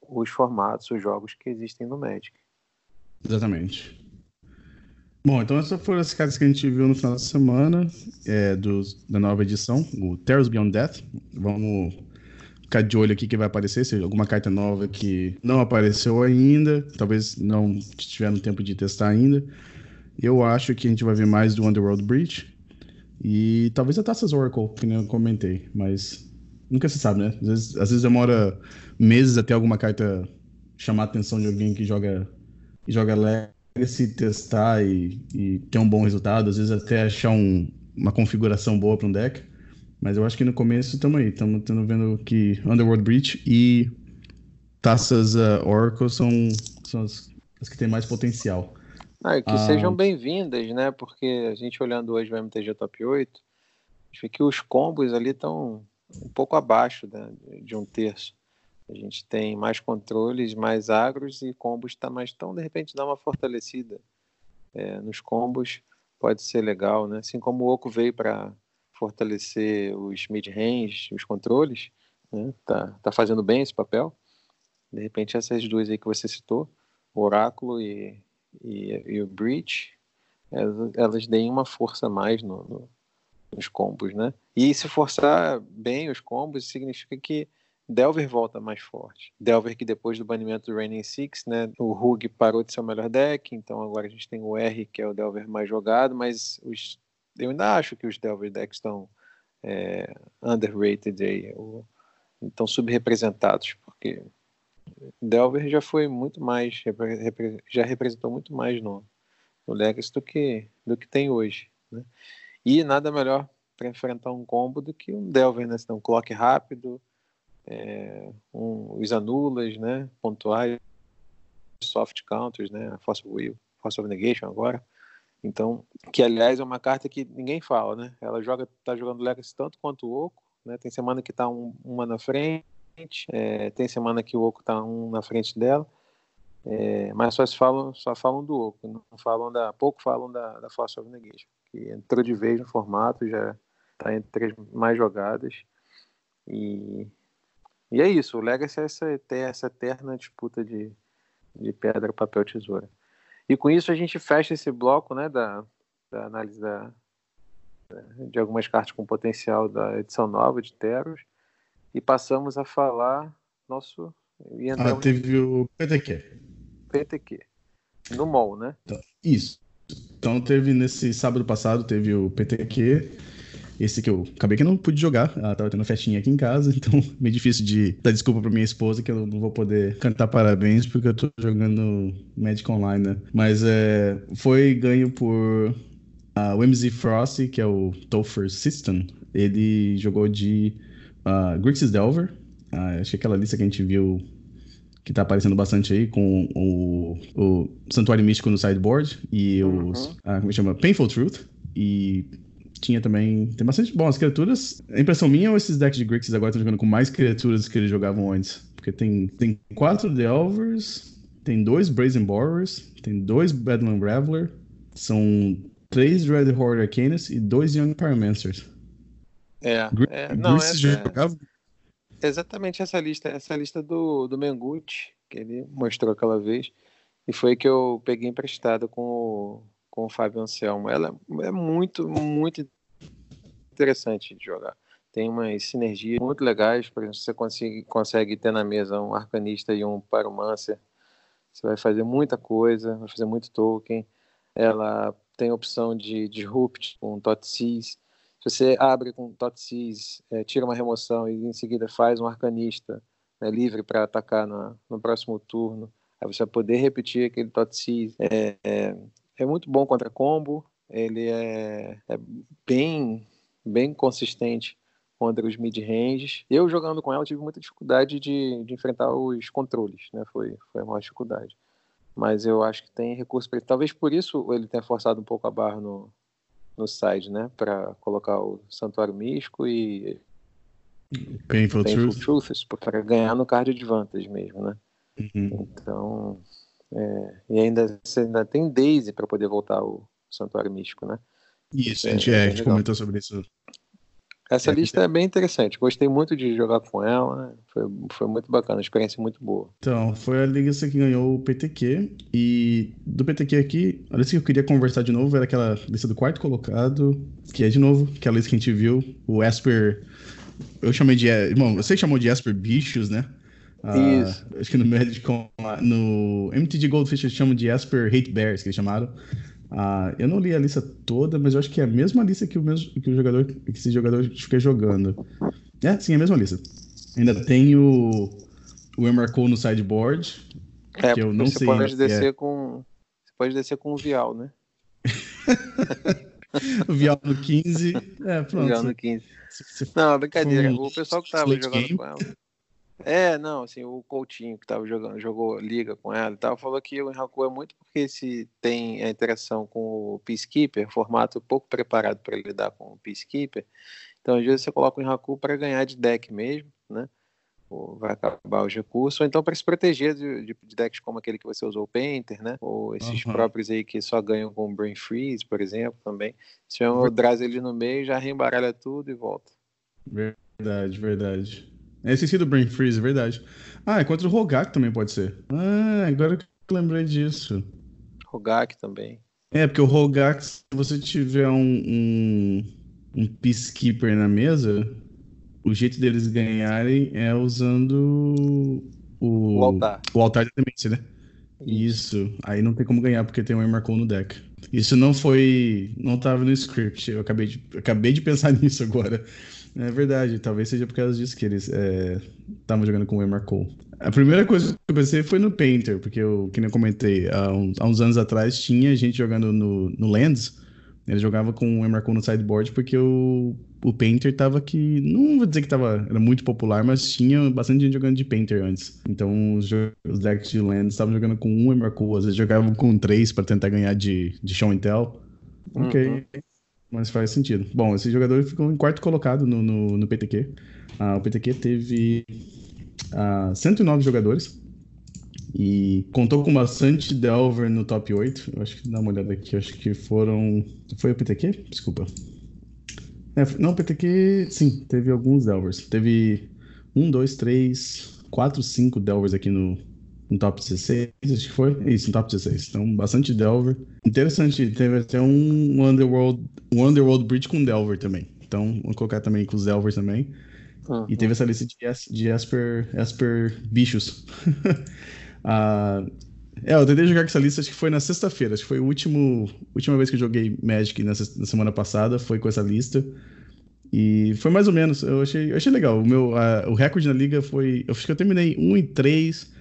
os formatos, os jogos que existem no Magic. Exatamente. Bom, então essas foram as cartas que a gente viu no final da semana é, da nova edição, o Terrors Beyond Death. Vamos ficar de olho aqui que vai aparecer, se alguma carta nova que não apareceu ainda, talvez não tiveram tempo de testar ainda. Eu acho que a gente vai ver mais do Underworld Breach e talvez a Taças Oracle, que nem eu comentei, mas nunca se sabe, né? Às vezes, às vezes demora meses até alguma carta chamar a atenção de alguém que joga, que joga se testar e, e, ter um bom resultado, às vezes até achar um, uma configuração boa para um deck. Mas eu acho que no começo estamos aí, estamos vendo que Underworld Breach e taças uh, Oracle são, são as, as, que têm mais potencial. Ah, que ah, sejam bem-vindas, né? Porque a gente olhando hoje o MTG Top 8, acho que os combos ali estão um pouco abaixo né, de um terço. A gente tem mais controles, mais agros e combos está mais. Então, de repente, dá uma fortalecida é, nos combos pode ser legal, né? Assim como o Oco veio para fortalecer os mid-range, os controles, né? Tá, tá fazendo bem esse papel. De repente, essas duas aí que você citou, o Oráculo e, e, e o Breach, elas, elas deem uma força mais no, no, nos combos, né? E se forçar bem os combos, significa que Delver volta mais forte. Delver que depois do banimento do Raining Six, né, o Rug parou de ser o melhor deck, então agora a gente tem o R, que é o Delver mais jogado, mas os, eu ainda acho que os Delver decks estão é, underrated aí, ou, estão subrepresentados, porque Delver já foi muito mais, já representou muito mais no, no Legacy do que, do que tem hoje. Né? E nada melhor para enfrentar um combo do que um Delver, né? Tem um clock rápido, é, um, os anulas, né, pontuais, soft counters, né, force of will, force of negation agora. Então, que aliás é uma carta que ninguém fala, né? Ela joga, tá jogando Legacy tanto quanto o Oco, né? Tem semana que tá um, uma na frente, é, tem semana que o Oco tá um na frente dela, é, mas só falam, só falam do Oco, não falam da, pouco falam da, da Force of Negation, que entrou de vez no formato, já tá entre as mais jogadas e e é isso, o Legacy é essa, essa eterna disputa de, de pedra, papel, tesoura. E com isso a gente fecha esse bloco né, da, da análise da, de algumas cartas com potencial da edição nova de Teros e passamos a falar nosso. ah, teve o PTQ. PTQ. No MOL, né? Então, isso. Então teve nesse sábado passado, teve o PTQ esse que eu acabei que eu não pude jogar, ela tava tendo festinha aqui em casa, [LAUGHS] então meio difícil de dar desculpa pra minha esposa que eu não vou poder cantar parabéns porque eu tô jogando Magic Online, né? Mas é, foi ganho por uh, o MZ Frosty, que é o Topher System. Ele jogou de uh, Grixis Delver, uh, acho que aquela lista que a gente viu que tá aparecendo bastante aí com o, o Santuário Místico no sideboard e os. Uhum. Ah, como chama? Painful Truth. E tinha também. Tem bastante. Bom, as criaturas. A impressão minha ou esses decks de Grixis agora estão jogando com mais criaturas que eles jogavam antes? Porque tem, tem quatro Delvers, tem dois Brazen Borrowers, tem dois Badland Raveler, são três Red Horde Arcanus e dois Young Pyromancers. É, Gr é não, Grixis já jogava? Exatamente essa lista, essa lista do, do Mengucci, que ele mostrou aquela vez, e foi que eu peguei emprestado com o com o Fábio Anselmo. Ela é muito, muito interessante de jogar. Tem umas sinergias muito legais. Por exemplo, você consegue, consegue ter na mesa um arcanista e um pyromancer. Você vai fazer muita coisa, vai fazer muito token. Ela tem opção de disrupt com Totsis. Se você abre com Totsis, é, tira uma remoção e em seguida faz um arcanista né, livre para atacar no, no próximo turno, aí você vai poder repetir aquele Totsis. É, é, é muito bom contra combo, ele é, é bem, bem consistente contra os mid-ranges. Eu jogando com ela tive muita dificuldade de, de enfrentar os controles, né? Foi, foi a maior dificuldade. Mas eu acho que tem recurso para ele. Talvez por isso ele tenha forçado um pouco a barra no, no side, né? Para colocar o Santuário Místico e Painful, Painful Truth. Truths, para ganhar no card advantage mesmo, né? Uhum. Então, é, e ainda você ainda tem Daisy para poder voltar ao Santuário Místico, né? Isso, é, a gente, é, a gente comentou sobre isso. Essa é, lista é bem interessante. Gostei muito de jogar com ela. Foi, foi muito bacana, experiência muito boa. Então, foi a lista que ganhou o PTQ. E do PTQ aqui, a lista que eu queria conversar de novo era aquela lista do quarto colocado, que é de novo, aquela lista que a gente viu, o Esper. Eu chamei de. Bom, você chamou de Esper Bichos, né? Isso. Uh, acho que no Magic, no MTG Goldfish eles chamam de Esper Hate Bears, que eles chamaram. Uh, eu não li a lista toda, mas eu acho que é a mesma lista que o, mesmo, que o jogador, que esse jogador fica jogando. É, sim, é a mesma lista. Ainda tem o, o Emarcou no sideboard, é, que eu não você sei. Pode descer é. com, você pode descer com o Vial, né? [LAUGHS] o Vial no 15. É, pronto. Vial no 15. Não, brincadeira. O pessoal que tava jogando game. com ela. É, não, assim, o Coutinho que tava jogando, jogou liga com ela e tal, falou que o Enraku é muito porque se tem a interação com o Peacekeeper, formato pouco preparado para lidar com o Peacekeeper. Então, às vezes você coloca o Enraku para ganhar de deck mesmo, né? Ou vai acabar os recursos, ou então para se proteger de, de, de, decks como aquele que você usou, o Painter, né? Ou esses uhum. próprios aí que só ganham com o Brain Freeze, por exemplo, também. Se um Draz ali no meio, já reembaralha tudo e volta. Verdade, verdade. É esqueci do Brain Freeze, é verdade. Ah, é contra o Rogak também pode ser. Ah, agora que eu lembrei disso. Rogak também. É, porque o Rogak, se você tiver um, um, um Peacekeeper na mesa, o jeito deles ganharem é usando o, o altar. O altar da demência, né? Isso. Aí não tem como ganhar porque tem um Emarcon no deck. Isso não foi. Não tava no script. Eu acabei de, acabei de pensar [LAUGHS] nisso agora. É verdade, talvez seja por causa disso que eles estavam é, jogando com o Cole. A primeira coisa que eu pensei foi no Painter, porque eu, que nem eu comentei, há uns, há uns, anos atrás tinha gente jogando no, no Lands, ele jogava com o Cole no sideboard porque o, o Painter tava aqui, não vou dizer que tava, era muito popular, mas tinha bastante gente jogando de Painter antes. Então os, os decks de Lands estavam jogando com um Cole, às vezes jogavam com três para tentar ganhar de, de Show and Tell. Ok. Uhum. Mas faz sentido. Bom, esse jogador ficou em quarto colocado no, no, no PTQ. Ah, o PTQ teve ah, 109 jogadores e contou com bastante Delver no top 8. Eu acho que dá uma olhada aqui, acho que foram. Foi o PTQ? Desculpa. É, não, o PTQ, sim, teve alguns Delvers. Teve um, dois, três, quatro, cinco Delvers aqui no, no top 16, acho que foi. Isso, no top 16. Então, bastante Delver. Interessante, teve até um Underworld, um Underworld Bridge com Delver também. Então, vou colocar também com os Delvers também. Uhum. E teve essa lista de, de Esper, Esper bichos. uh, [LAUGHS] é, eu tentei jogar com essa lista, acho que foi na sexta-feira. Acho que foi a último, última vez que eu joguei Magic nessa, na semana passada, foi com essa lista. E foi mais ou menos, eu achei, eu achei legal. O meu uh, o recorde na liga foi. Eu acho que eu terminei 1 em 3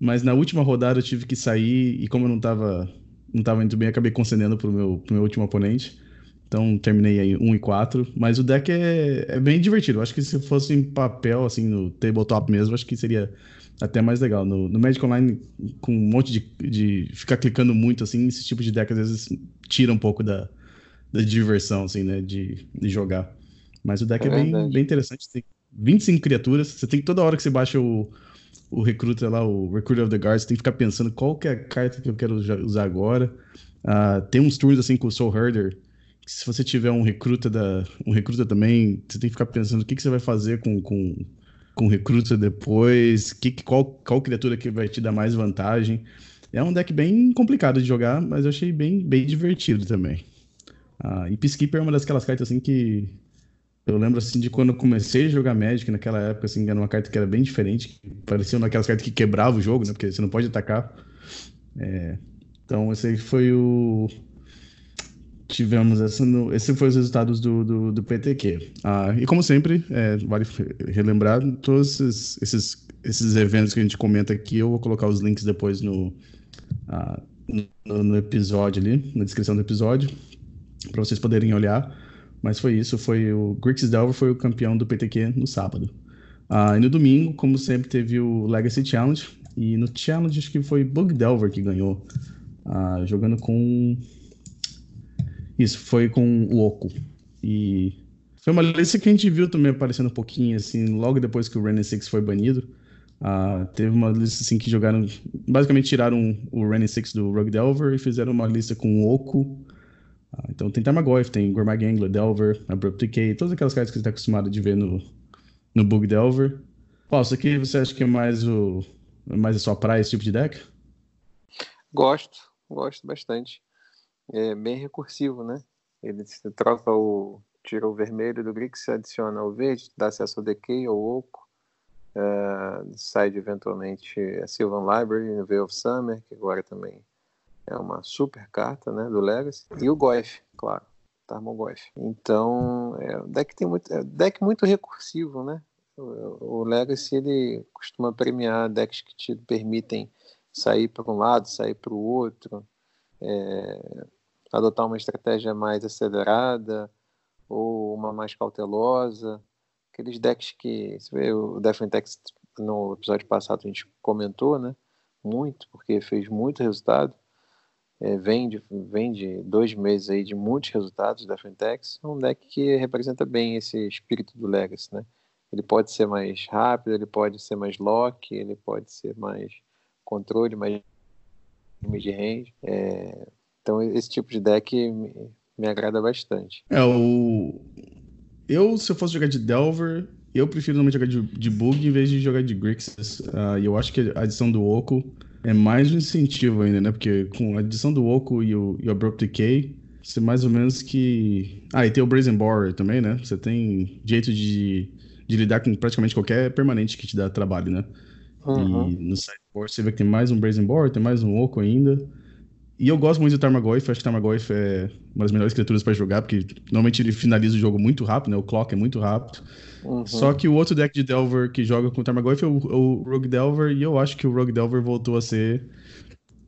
mas na última rodada eu tive que sair e como eu não tava, não tava indo bem, acabei concedendo pro meu, pro meu último oponente. Então terminei aí 1 e 4. Mas o deck é, é bem divertido. Eu acho que se fosse em papel, assim, no tabletop mesmo, acho que seria até mais legal. No, no Magic Online, com um monte de, de ficar clicando muito, assim, esse tipo de deck às vezes tira um pouco da, da diversão, assim, né, de, de jogar. Mas o deck é, é bem, bem interessante. Tem 25 criaturas. Você tem que toda hora que você baixa o, o recruta lá, o Recruiter of the Guards, tem que ficar pensando qual que é a carta que eu quero usar agora. Uh, tem uns turnos assim com o Soul Herder, que se você tiver um recruta da, um recruta também, você tem que ficar pensando o que, que você vai fazer com, com, com o recruta depois, que, qual, qual criatura que vai te dar mais vantagem. É um deck bem complicado de jogar, mas eu achei bem, bem divertido também. Uh, e Peacekeeper é uma das aquelas cartas assim que eu lembro assim de quando eu comecei a jogar Magic naquela época, assim, era uma carta que era bem diferente, parecia uma daquelas cartas que quebrava o jogo, né? Porque você não pode atacar. É... Então esse aí foi o. Tivemos essa no... esse foi os resultados do, do, do PTQ. Ah, e como sempre, é, vale relembrar todos esses, esses, esses eventos que a gente comenta aqui, eu vou colocar os links depois no, ah, no, no episódio ali, na descrição do episódio, para vocês poderem olhar. Mas foi isso, foi o Grix Delver foi o campeão do PTQ no sábado. Uh, e no domingo, como sempre, teve o Legacy Challenge. E no Challenge acho que foi Bug Delver que ganhou. Uh, jogando com. Isso, foi com o Oco. E foi uma lista que a gente viu também aparecendo um pouquinho, assim, logo depois que o Renin 6 foi banido. Uh, teve uma lista assim que jogaram. Basicamente tiraram o Renin 6 do Rug Delver e fizeram uma lista com o Oco, Ah, então tem Tarmogoyf, tem Gourmag Angler, Delver, Abrupt Decay, todas aquelas cartas que você está acostumado de ver no, no Bug Delver. Qual, isso aqui você acha que é mais, o, mais a sua praia, esse tipo de deck? Gosto, gosto bastante. É bem recursivo, né? Ele troca o. tira o vermelho do Grix, adiciona o verde, dá acesso ao Decay ou Oco. Uh, sai eventualmente a Sylvan Library, no Veil of Summer, que agora também é uma super carta né, do Legacy. E o Goif, claro. Tarmogoyf. Então, é deck, tem muito, é um deck muito recursivo, né? O, o Legacy ele costuma premiar decks que te permitem sair para um lado, sair para o outro, é, adotar uma estratégia mais acelerada ou uma mais cautelosa. Aqueles decks que, você vê, o Defentex no episódio passado a gente comentou, né? Muito, porque fez muito resultado é, vem, de, vem de dois meses aí de muitos resultados da Fentex, é um deck que representa bem esse espírito do Legacy, né? Ele pode ser mais rápido, ele pode ser mais lock, ele pode ser mais controle, mais mid-range. É... Então esse tipo de deck me, me agrada bastante. É, o... Eu, se eu fosse jogar de Delver, eu prefiro normalmente jogar de, de Bug em vez de jogar de Grixis. Uh, e eu acho que a adição do Oco é mais um incentivo ainda, né? Porque com a adição do Oco e o, e o Abrupt Decay, você mais ou menos que. Ah, e tem o Brazen Borer também, né? Você tem jeito de, de lidar com praticamente qualquer permanente que te dá trabalho, né? Uhum. E no sideboard você vê que tem mais um Brazen Borer, tem mais um Oco ainda. E eu gosto muito do Tarmogoyf, acho que Tarmogoyf é uma das melhores criaturas para jogar, porque normalmente ele finaliza o jogo muito rápido, né? O clock é muito rápido. Uhum. Só que o outro deck de Delver que joga com o Tarmogoyf é o, o, Rogue Delver, e eu acho que o Rogue Delver voltou a ser.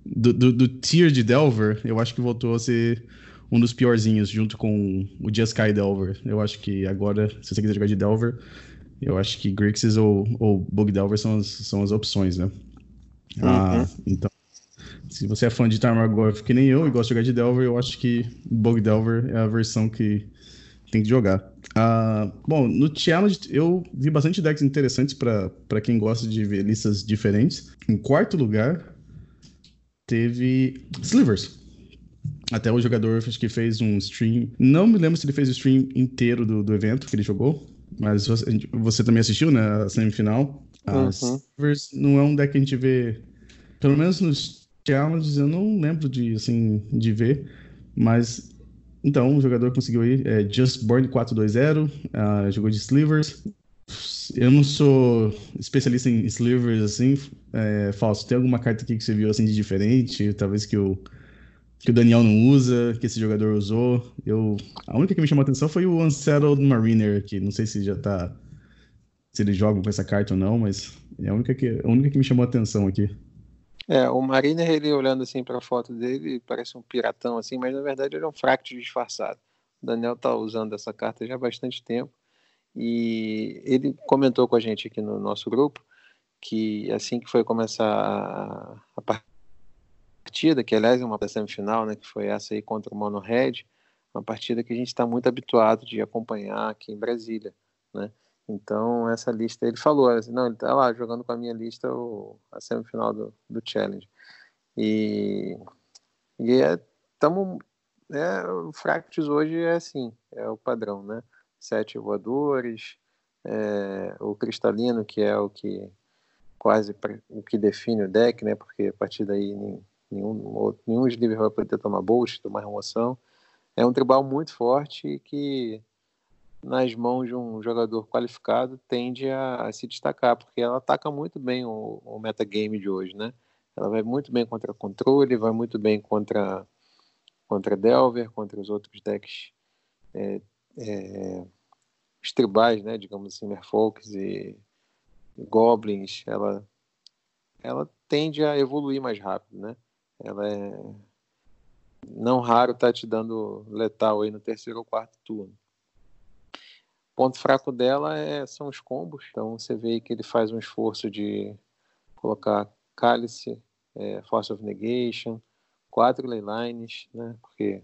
Do, do, do, tier de Delver, eu acho que voltou a ser um dos piorzinhos, junto com o Just Sky Delver. Eu acho que agora, se você quiser jogar de Delver, eu acho que Grixis ou, ou Bug Delver são as, são as opções, né? Uhum. Ah, então se você é fã de Tarmogoyf que nem eu e gosta de jogar de Delver, eu acho que Bug Delver é a versão que tem que jogar. Uh, bom, no Challenge eu vi bastante decks interessantes para quem gosta de ver listas diferentes. Em quarto lugar, teve Slivers. Até o jogador acho que fez um stream. Não me lembro se ele fez o stream inteiro do, do evento que ele jogou. Mas você, também assistiu, né? A semifinal. Uhum. Slivers não é um deck que a gente vê. Pelo menos nos challenges eu não lembro de, assim, de ver, mas então o jogador conseguiu ir, é, Just Born 420, uh, jogou de Slivers. Eu não sou especialista em Slivers, assim, é, Falso, tem alguma carta aqui que você viu, assim, de diferente, talvez que o, que o Daniel não usa, que esse jogador usou. Eu, a única que me chamou a atenção foi o Unsettled Mariner aqui, não sei se já tá, se eles jogam com essa carta ou não, mas é a única que, a única que me chamou a atenção aqui. É, o Mariner, ele olhando assim para a foto dele, parece um piratão assim, mas na verdade ele é um fract disfarçado. O Daniel tá usando essa carta já há bastante tempo e ele comentou com a gente aqui no nosso grupo que assim que foi começar a, a partida, que aliás é uma semifinal, né, que foi essa aí contra o Mono Red, uma partida que a gente está muito habituado de acompanhar aqui em Brasília, né? Então, essa lista, ele falou, assim, não, ele tá lá jogando com a minha lista o, a semifinal do, do Challenge. E, e é, tamo, é, o Fractus hoje é assim, é o padrão, né? Sete voadores, é, o cristalino, que é o que quase o que define o deck, né? Porque a partir daí nenhum, nenhum sliver vai poder tomar boost, tomar remoção. É um tribal muito forte que nas mãos de um jogador qualificado tende a, a se destacar, porque ela ataca muito bem o, o metagame de hoje, né? Ela vai muito bem contra controle, vai muito bem contra, contra Delver, contra os outros decks é, é, tribais, né? Digamos assim, Merfolks e, e Goblins. Ela, ela tende a evoluir mais rápido, né? Ela é não raro tá te dando letal aí no terceiro ou quarto turno ponto fraco dela é, são os combos. Então você vê que ele faz um esforço de colocar Cálice, é, Force of Negation, quatro leylines, né? Porque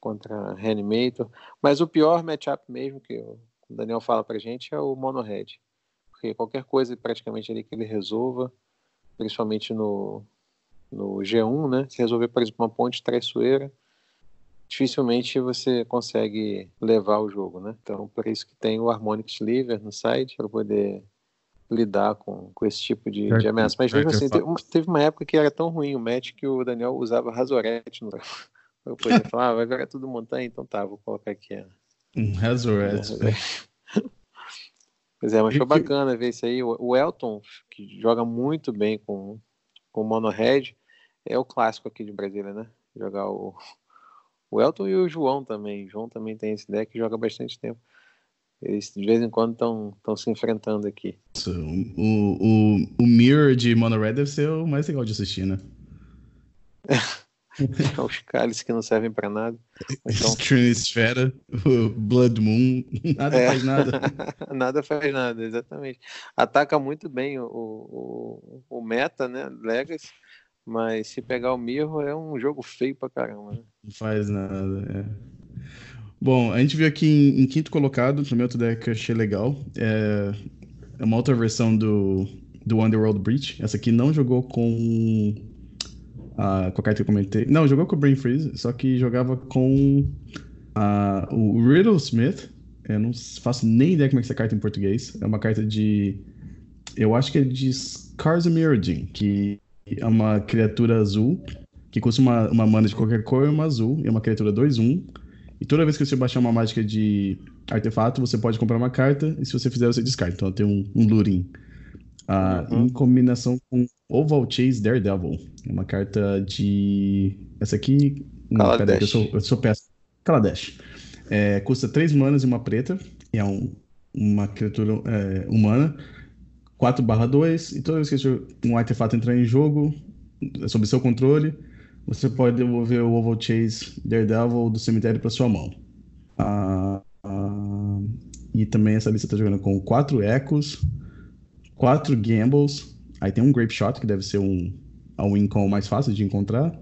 contra Reanimator. Mas o pior matchup mesmo que o Daniel fala pra gente é o Mono Red. Porque qualquer coisa praticamente ali que ele resolva, principalmente no, no G1, né? Se resolver, por exemplo, uma ponte traiçoeira, dificilmente você consegue levar o jogo, né? Então, por isso que tem o Harmonic Sliver no site, para poder lidar com, com esse tipo de, de ameaça. Mas mesmo assim, teve uma, teve uma, época que era tão ruim o match que o Daniel usava Razorette no [LAUGHS] Eu podia falar, ah, vai virar tudo montanha, então tá, vou colocar aqui. Um Razorette. Pois é, mas foi bacana ver isso aí. O Elton, que joga muito bem com, com o Mono Red, é o clássico aqui de Brasília, né? Jogar o, o Elton e o João também. O João também tem esse deck que joga bastante tempo. Eles de vez em quando estão se enfrentando aqui. O, o, o Mirror de Mono Red deve ser o mais legal de assistir, né? [LAUGHS] Os cálices que não servem para nada. Então... [LAUGHS] Trinisfera, Blood Moon, nada é. faz nada. [LAUGHS] nada faz nada, exatamente. Ataca muito bem o, o, o meta, né? Legacy, mas se pegar o Mirror é um jogo feio pra caramba. Né? Não faz nada, é. Bom, a gente viu aqui em, em quinto colocado, também outro deck achei legal. É, é uma outra versão do, do Underworld Breach. Essa aqui não jogou com a, com a carta que eu comentei. Não, jogou com o Brain Freeze, só que jogava com a, o Riddle Smith. Eu não faço nem ideia como é que essa carta em português. É uma carta de. Eu acho que é de Skarzamirodin, que é uma criatura azul, que custa uma, uma mana de qualquer cor e uma azul, e é uma criatura 2-1. E toda vez que você baixar uma mágica de artefato, você pode comprar uma carta, e se você fizer, você descarta. Então tem um, um Lurin. Ah, uhum. Em combinação com Oval Chase Daredevil. É uma carta de. Essa aqui. Não, peraí, eu sou, eu sou péssimo. Kaladesh. É, custa 3 manas e uma preta. E é um, uma criatura é, humana. 4 2. E toda vez que um artefato entrar em jogo, é sob seu controle, você pode devolver o Oval Chase Daredevil do cemitério para sua mão. Ah, ah, e também essa lista está jogando com quatro Echos, quatro Gambles, aí tem um Grape Shot, que deve ser um, um income mais fácil de encontrar.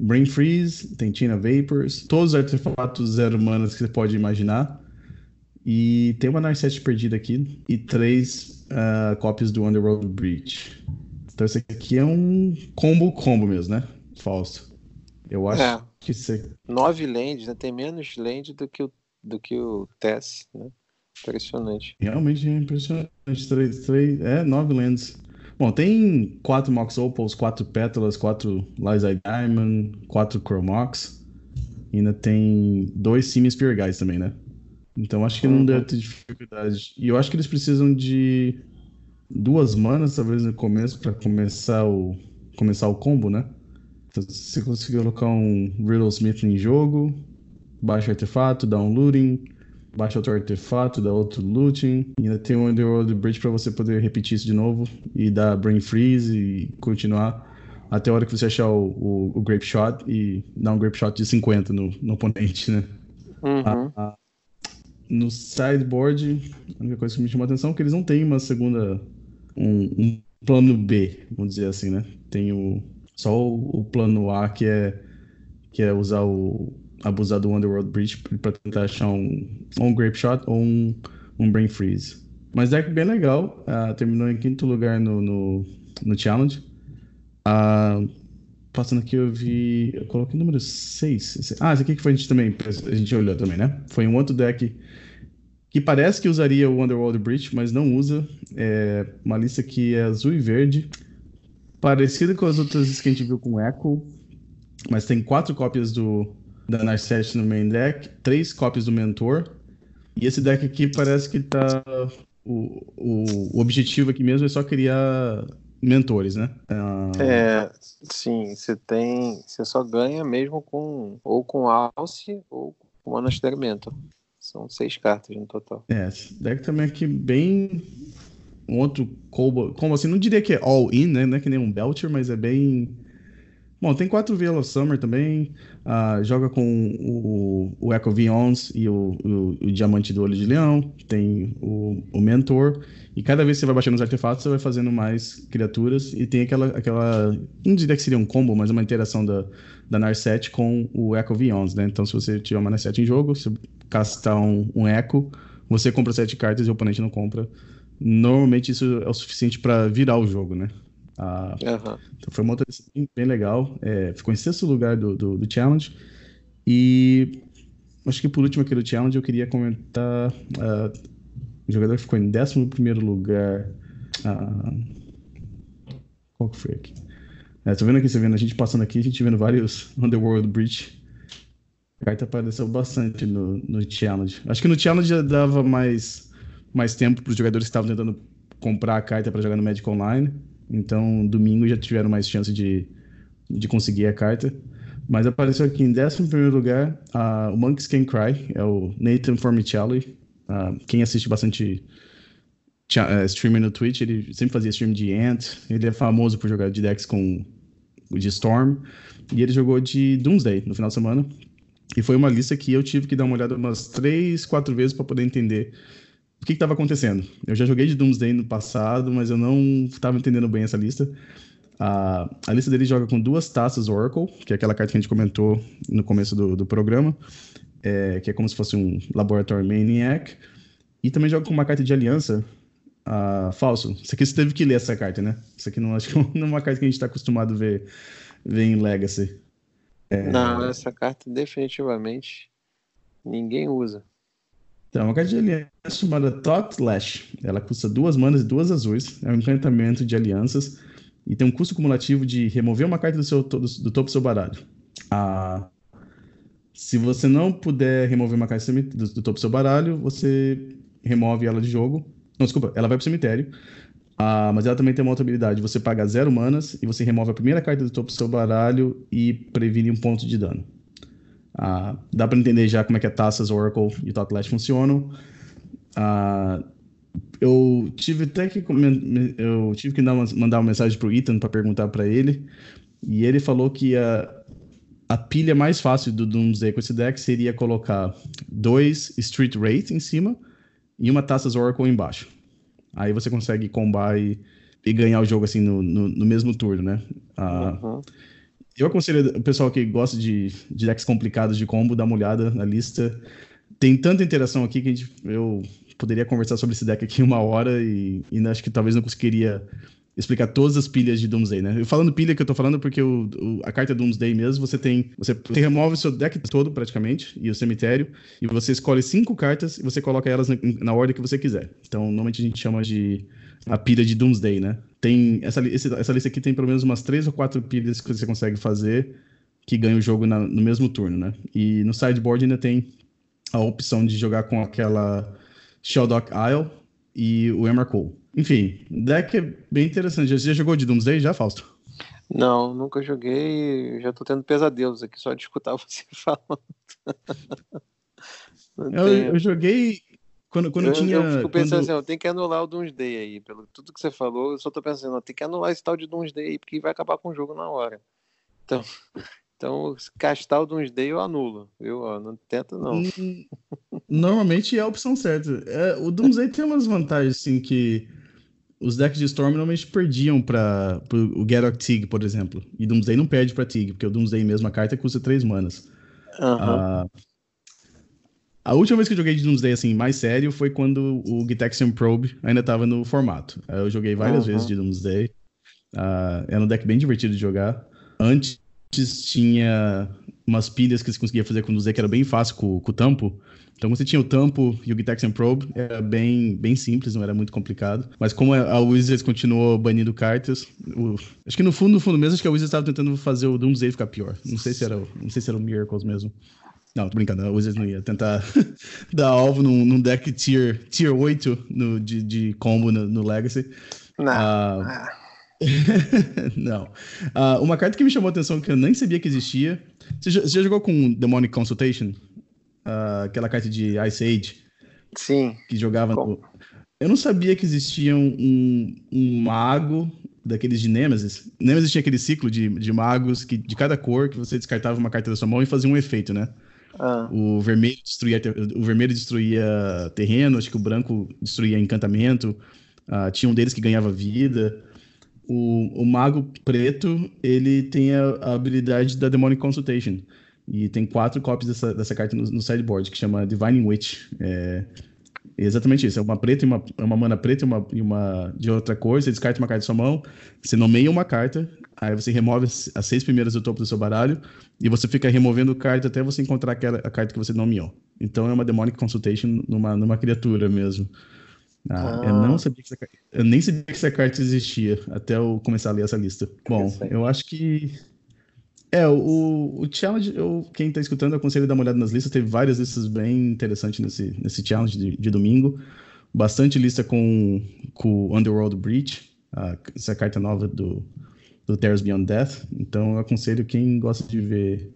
Brain Freeze, tem Tina Vapors, todos os artefatos zero manas que você pode imaginar. E tem uma Narset perdida aqui e três uh, cópias do Underworld Breach. Então esse aqui é um combo combo mesmo, né? falso. Eu acho é. que você. Nove lands, né? Tem menos land do que o, do que o Tess, né? Impressionante. Realmente é impressionante. Três, três, é, nove lands. Bom, tem quatro Mox Opals, quatro Pétalas, quatro Liza Diamond, quatro Chromox. E ainda tem dois Simi Spear Guys também, né? Então acho que não deve ter dificuldade. E eu acho que eles precisam de duas manas, talvez, no começo, para começar o, começar o combo, né? Se você conseguir colocar um Riddle Smith em jogo, baixa artefato, dá um looting, baixa outro artefato, dá outro looting, e ainda tem um Underworld Bridge para você poder repetir isso de novo e dar Brain Freeze e continuar até a hora que você achar o, o, o Grape Shot e dar um Grape Shot de 50 no, no oponente, né? Uhum. Ah, ah, no sideboard, a única coisa que me chamou a atenção é que eles não têm uma segunda. Um, um plano B, vamos dizer assim, né? Tem o só o, o, plano A que é que é usar o abusar do Underworld Breach para tentar achar um, um Grape Shot ou um, um Brain Freeze. Mas deck bem legal. Uh, terminou em quinto lugar no, no, no Challenge. Uh, passando aqui eu vi. Eu coloquei número 6. Ah, esse aqui que foi a gente também. A gente olhou também, né? Foi um outro deck parece que usaria o Underworld Breach, mas não usa. É uma lista que é azul e verde. Parecido com as outras que a gente viu com Echo, mas tem quatro cópias do da Narset no main deck, três cópias do Mentor. E esse deck aqui parece que tá. O, o, o objetivo aqui mesmo é só criar mentores, né? Uh... É, sim, você tem. Você só ganha mesmo com. Ou com Alce ou com Monastery Mentor. São seis cartas no total. É, esse deck também aqui bem um outro combo, como assim, não diria que é all-in, né? Não é que nem um Belcher, mas é bem. Bom, tem quatro Veil of Summer também. Uh, joga com o, o Echo Vions e o, o, o, Diamante do Olho de Leão. Tem o, o Mentor. E cada vez que você vai baixando os artefatos, você vai fazendo mais criaturas. E tem aquela. aquela não diria que seria um combo, mas uma interação da, da Narset com o Echo Vions, né? Então, se você tiver uma Narset em jogo, se castar um, um Echo, você compra sete cartas e o oponente não compra normalmente isso é o suficiente para virar o jogo, né? Ah, uhum. Então foi uma outra bem legal. É, ficou em sexto lugar do, do, do, challenge. E acho que por último aqui do challenge eu queria comentar. Uh, o jogador ficou em 11 lugar. Uh, qual que foi aqui? É, tô vendo aqui, você vendo a gente passando aqui, a gente vendo vários [LAUGHS] Underworld Breach. A carta apareceu bastante no, no challenge. Acho que no challenge já dava mais, mais tempo para os jogadores que estavam tentando comprar a carta para jogar no Magic Online. Então, domingo já tiveram mais chance de, de conseguir a carta. Mas apareceu aqui em 11 lugar uh, o Monkeys Can Cry, é o Nathan Formicelli. Uh, quem assiste bastante uh, no Twitch, ele sempre fazia stream de Ant. Ele é famoso por jogar de decks com de Storm. E ele jogou de Doomsday no final de semana. E foi uma lista que eu tive que dar uma olhada umas três, quatro vezes para poder entender o que estava acontecendo. Eu já joguei de Doomsday no passado, mas eu não estava entendendo bem essa lista. A, a lista dele joga com duas taças Oracle, que é aquela carta que a gente comentou no começo do, do programa, é, que é como se fosse um Laboratory Maniac. E também joga com uma carta de aliança. Uh, falso. Isso aqui você teve que ler essa carta, né? Isso aqui não [LAUGHS] acho que não é uma carta que a gente está acostumado a ver, ver em Legacy. É... Não, essa carta definitivamente ninguém usa. Então, uma carta de aliança chamada Thought Lash. Ela custa duas manas e duas azuis. É um encantamento de alianças e tem um custo cumulativo de remover uma carta do, seu, do, do topo do seu baralho. Ah, se você não puder remover uma carta do, do, topo do seu baralho, você remove ela de jogo. Não, desculpa, ela vai pro cemitério. Ah, mas ela também tem uma outra habilidade. Você paga zero manas e você remove a primeira carta do topo do seu baralho e previne um ponto de dano. Ah, dá para entender já como é que a Taças, Oracle e Thought funcionam. Ah, eu tive até que eu tive que mandar uma mensagem pro Ethan para perguntar para ele e ele falou que a, a pilha mais fácil do Doomsday com esse deck seria colocar dois Street Wraith em cima e uma Taças Oracle embaixo. Aí você consegue combar e, e ganhar o jogo assim no, no, no mesmo turno, né? Ah, uhum. Eu aconselho o pessoal que gosta de, de decks complicados de combo, dar uma olhada na lista. Tem tanta interação aqui que gente, eu poderia conversar sobre esse deck aqui [LAUGHS] uma hora e, e acho que talvez não conseguiria explicar todas as pilhas de Doomsday, né? Eu falando pilha que eu tô falando porque o, o, a carta Doomsday mesmo, você tem. Você, você remove o seu deck todo, praticamente, e o cemitério, e você escolhe cinco cartas e você coloca elas na, na ordem que você quiser. Então, normalmente a gente chama de a pilha de Doomsday, né? Tem. Essa, esse, essa lista aqui tem pelo menos umas três ou quatro pilhas que você consegue fazer que ganha o jogo na, no mesmo turno, né? E no sideboard ainda tem a opção de jogar com aquela Sheldock Isle e o Emrakul. Enfim, deck é bem interessante. Você já jogou de Doomsday já, Fausto? Não, nunca joguei. Já tô tendo pesadelos aqui só de escutar [LAUGHS] você falando. eu, eu, joguei quando, quando eu, tinha. Eu fico pensando quando... assim, eu tenho que anular o Doomsday aí. Pelo tudo que você falou, eu só tô pensando, eu tenho que anular esse tal de Doomsday aí, porque vai acabar com o jogo na hora. Então, [LAUGHS] então, castar o Doomsday eu anulo, viu? Não tenta, não. Normalmente é a opção certa. É, o Doomsday tem umas vantagens, assim, que os decks de Storm normalmente perdiam para o Geralt Tig, por exemplo. E Doomsday não perde para Tig, porque o Doomsday mesmo, a carta custa 3 manas. Uhum. Uh, a última vez que eu joguei de Doomsday, assim, mais sério, foi quando o Gitaxian Probe ainda estava no formato. Eu joguei várias uhum. vezes de Doomsday. Uh, era um deck bem divertido de jogar. Antes tinha umas pilhas que você conseguia fazer com o Z que era bem fácil com, com o tampo. Então, você tinha o tampo e o Gitaxian Probe, era bem, bem simples, não era muito complicado. Mas como a Wizards continuou banindo cartas, o... acho que no fundo, no fundo mesmo, acho que a Wizards estava tentando fazer o Doomsday ficar pior. Não sei se era, não sei se era o Miracles mesmo. Não, tô brincando, a Wizards não ia tentar [LAUGHS] dar alvo num, num, deck tier, tier 8 no, de, de combo no, no Legacy. Não. Uh, [LAUGHS] não. Uh, uma carta que me chamou a atenção que eu nem sabia que existia. Você já, você já jogou com Demonic Consultation? Uh, aquela carta de Ice Age? Sim. Que jogava no... Eu não sabia que existia um, um mago daqueles de Nemesis. Nemesis tinha aquele ciclo de, de magos que de cada cor que você descartava uma carta da sua mão e fazia um efeito, né? Ah. O vermelho destruía o vermelho destruía terreno, acho que o branco destruía encantamento. Uh, tinha um deles que ganhava vida o, o mago preto, ele tem a, a, habilidade da Demonic Consultation. E tem quatro cópias dessa, dessa carta no, no sideboard, que chama Divine Witch. É, exatamente isso. É uma preta e uma, é uma mana preta e uma, e uma de outra cor. Você descarta uma carta da sua mão, você nomeia uma carta, Aí você remove as seis primeiras do topo do seu baralho e você fica removendo carta até você encontrar aquela, a carta que você nomeou. Então é uma Demonic Consultation numa, numa criatura mesmo. Ah, ah. Eu, não sabia que essa, eu nem sabia que essa carta existia até eu começar a ler essa lista. Bom, eu acho que. É, o, o challenge, eu, quem tá escutando, eu aconselho a dar uma olhada nas listas. Teve várias listas bem interessantes nesse, nesse challenge de, de domingo. Bastante lista com, com Underworld Breach, a, essa carta nova do, do Terrors Beyond Death. Então eu aconselho quem gosta de ver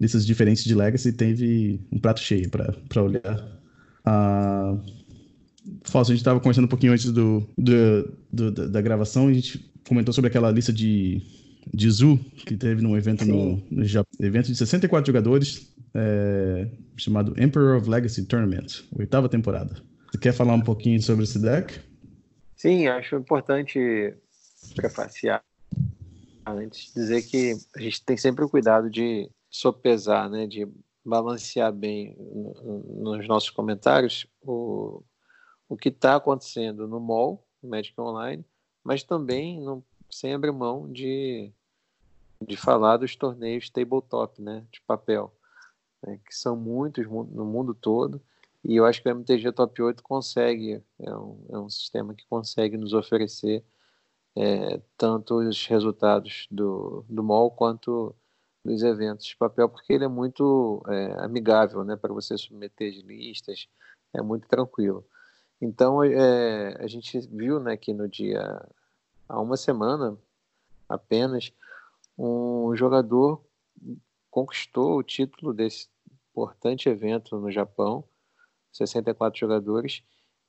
listas diferentes de Legacy, teve um prato cheio para olhar. Uh, Fausto, a gente estava conversando um pouquinho antes do, do, do, da gravação, a gente comentou sobre aquela lista de, de Zoo que teve num evento no, no evento de 64 jogadores é, chamado Emperor of Legacy Tournament, oitava temporada. Você quer falar um pouquinho sobre esse deck? Sim, acho importante prefaciar antes dizer que a gente tem sempre o cuidado de sopesar, né, de balancear bem nos nossos comentários o, o que está acontecendo no mall, no Magic Online, mas também não, sem abrir mão de, de falar dos torneios tabletop, né, de papel, né, que são muitos no mundo todo, e eu acho que o MTG Top 8 consegue, é um, é um sistema que consegue nos oferecer é, tanto os resultados do, do mall quanto dos eventos de papel, porque ele é muito é, amigável né, para você submeter de listas, é muito tranquilo. Então, é, a gente viu né, que no dia, há uma semana apenas, um jogador conquistou o título desse importante evento no Japão, 64 jogadores,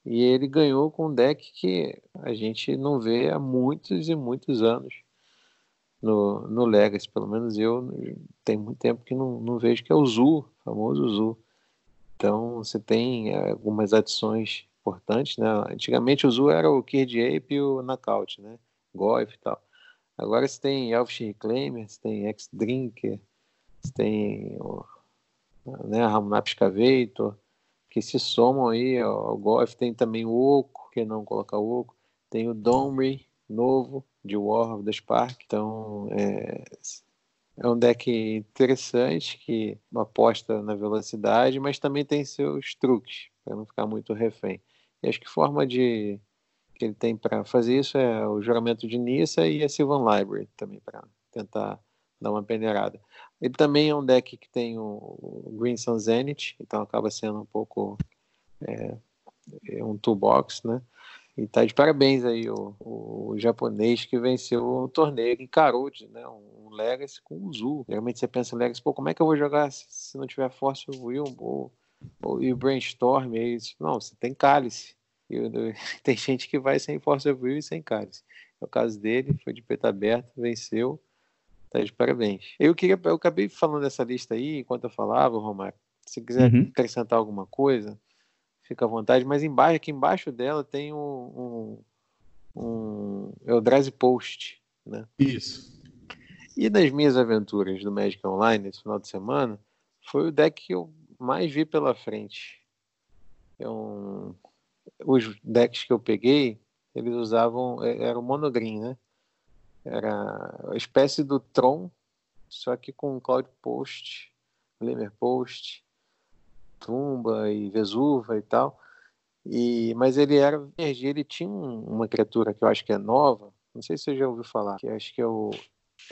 e ele ganhou com um deck que a gente não vê há muitos e muitos anos no, no Legacy. Pelo menos eu tem muito tempo que não, não vejo, que é o Zu, famoso Zu. Então você tem é, algumas adições importantes, né? Antigamente o Zu era o Kid Ape e o Knockout, né? Goif e tal. Agora você tem Elfish Reclaimer, você tem X-Drinker, você tem né, Ramunap Excavator, que se somam aí ao Golf. Tem também o Oco, que não colocar o Oco. Tem o Domri, novo, de War of the Spark. Então, é, é um deck interessante que aposta na velocidade, mas também tem seus truques, para não ficar muito refém. E acho que forma de que ele tem para fazer isso é o juramento de Nissa e a Sylvan Library também para tentar dar uma peneirada. Ele também é um deck que tem o Green Sun Zenith, então acaba sendo um pouco é, é um toolbox, né? E tá de parabéns aí o, o japonês que venceu o torneio, encarou de, né, um Legacy com o Zu. Geralmente você pensa em Legacy, pô, como é que eu vou jogar se, se não tiver Force Will ou, ou, e o Brainstorm? Aí, não, você tem Cálice. E, [LAUGHS] tem gente que vai sem Force Will e sem Cálice. É o caso dele, foi de peito aberto, venceu. Tá de parabéns. Eu queria, eu acabei falando dessa lista aí enquanto eu falava, Romário. Se quiser uhum. acrescentar alguma coisa, fica à vontade. Mas embaixo, aqui embaixo dela tem um, um, um Eldrazi Post, né? Isso. E nas minhas aventuras do Magic Online esse final de semana, foi o deck que eu mais vi pela frente. Um... Os decks que eu peguei, eles usavam, é, era o monogreen, né? Era a espécie do Tron, só que com Cloud Post, Glimmer Post, Tumba e Vesuva e tal. E, mas ele era energia, ele tinha uma criatura que eu acho que é nova, não sei se você já ouviu falar, que acho que é o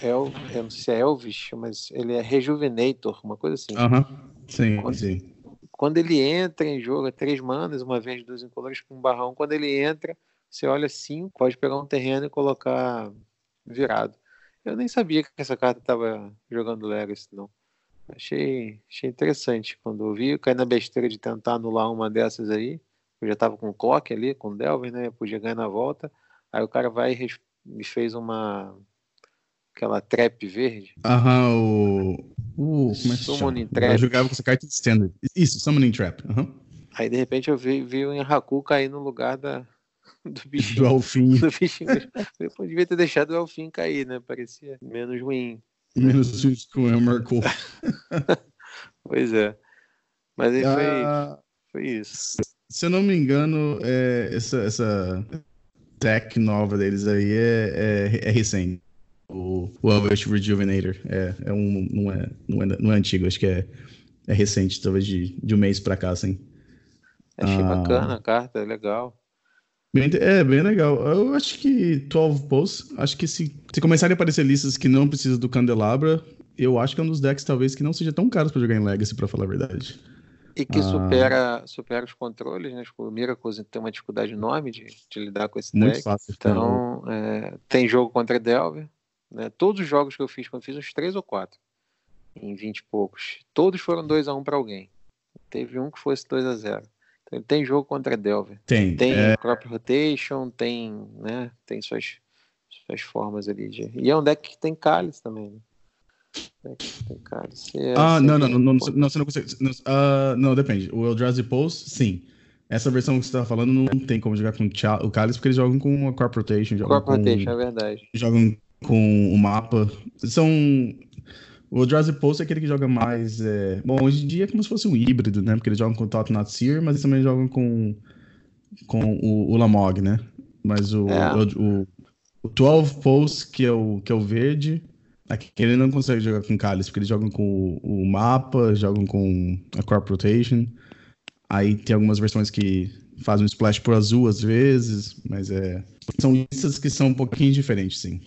El, eu não sei se é Elvis, mas ele é Rejuvenator, uma coisa assim. Uhum. Sim, quando, sim. Quando ele entra em jogo, é três manas, uma vez duas incolores com um barrão. Quando ele entra, você olha cinco, pode pegar um terreno e colocar virado. Eu nem sabia que essa carta estava jogando Legacy, não. Achei, achei interessante. Quando eu vi, eu caí na besteira de tentar anular uma dessas aí. Eu já estava com o Clock ali, com o Delvin, né? Eu podia ganhar na volta. Aí o cara vai e me fez uma. aquela trap verde. Aham, o. Uh, como é que Summoning Trap. Eu jogava com essa carta de standard. Isso, Summoning Trap. Aí de repente eu vi, vi o Enraku cair no lugar da, [LAUGHS] do bichinho. Do Alfim. Do bichinho. Eu devia ter deixado o Alfim cair, né? Parecia menos ruim. Menos ruim que o marcou. [LAUGHS] pois é. Mas aí ah, foi, foi isso. Se eu não me engano, é, essa, essa tech nova deles aí é, é, é recente. o, o Elvish Rejuvenator. É, é um, não, é, não, é, não é antigo, acho que é, é recente, talvez de, de um mês pra cá, assim. Achei ah, bacana a carta, é legal. Bem, é, bem legal. Eu acho que 12 Posts, acho que se, se começarem a aparecer listas que não precisam do Candelabra, eu acho que é um dos decks talvez que não seja tão caros para jogar em Legacy, para falar a verdade. E que ah. supera, supera os controles, né? Tipo, o Miracles tem uma dificuldade enorme de, de lidar com esse Muito deck. Fácil, então, é, tem jogo contra Delver. Né? Todos os jogos que eu fiz, quando eu fiz uns 3 ou 4, em 20 e poucos, todos foram 2x1 um para alguém. Teve um que fosse 2x0. Então, tem jogo contra Delver. Tem. Tem é... crop rotation, tem, né? Tem suas, suas formas ali de. E é um deck que tem cálice também, né? É ah, não, não, não, não, não, você não consegue. Não, uh, não depende. O Eldrazi Pulse, sim. Essa versão que você estava falando não tem como jogar com o Cálice, porque eles jogam com a Crop Rotation. Crop Rotation, é verdade. Jogam com o mapa. São o Eldrazi Pulse é aquele que joga mais. É... Bom, hoje em dia é como se fosse um híbrido, né? Porque eles jogam com o Tot Natsir, mas eles também jogam com, com o, o Lamog, né? Mas o, é. o, o, o 12 Pulse, que é o, que é o verde, aquele não consegue jogar com Cálice, porque eles jogam com o, o mapa, jogam com a Crop Rotation. Aí tem algumas versões que fazem um splash pro azul às vezes, mas é. São listas que são um pouquinho diferentes, sim.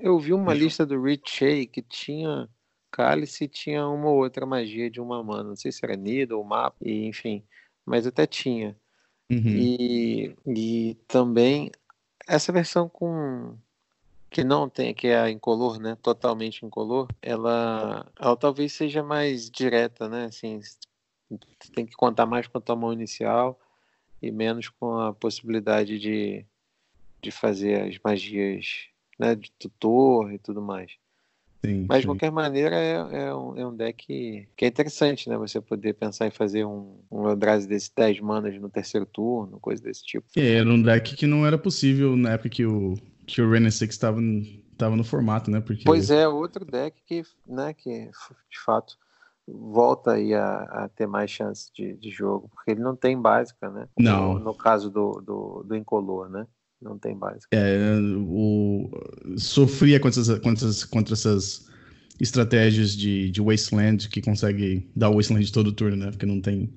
Eu vi uma lista do Rich Shea que tinha cálice tinha uma ou outra magia de uma mana. Não sei se era Nido ou mapa, e, enfim. Mas até tinha. Uhum. E, e também essa versão com que não tem, que é a incolor, né? Totalmente incolor, ela, ela talvez seja mais direta, né? Assim, tem que contar mais com a tua mão inicial e menos com a possibilidade de, de fazer as magias né, de tutor e tudo mais. Sim, Mas, sim. de qualquer maneira, é, é, um, é, um, deck que é interessante, né? Você poder pensar em fazer um, um Eldrazi desse 10 manas no terceiro turno, coisa desse tipo. É, era um deck que não era possível na época que o, que o Six estava tava no formato, né? Porque... Pois é, outro deck que, né, que de fato volta aí a, a ter mais chance de, de, jogo, porque ele não tem básica, né? Não. No, no caso do, do, do Incolor, né? Não tem básica. É, o, sofria contra, essas, contra, contra essas estratégias de, de Wasteland que consegue dar o Wasteland todo turno, né? Porque não tem.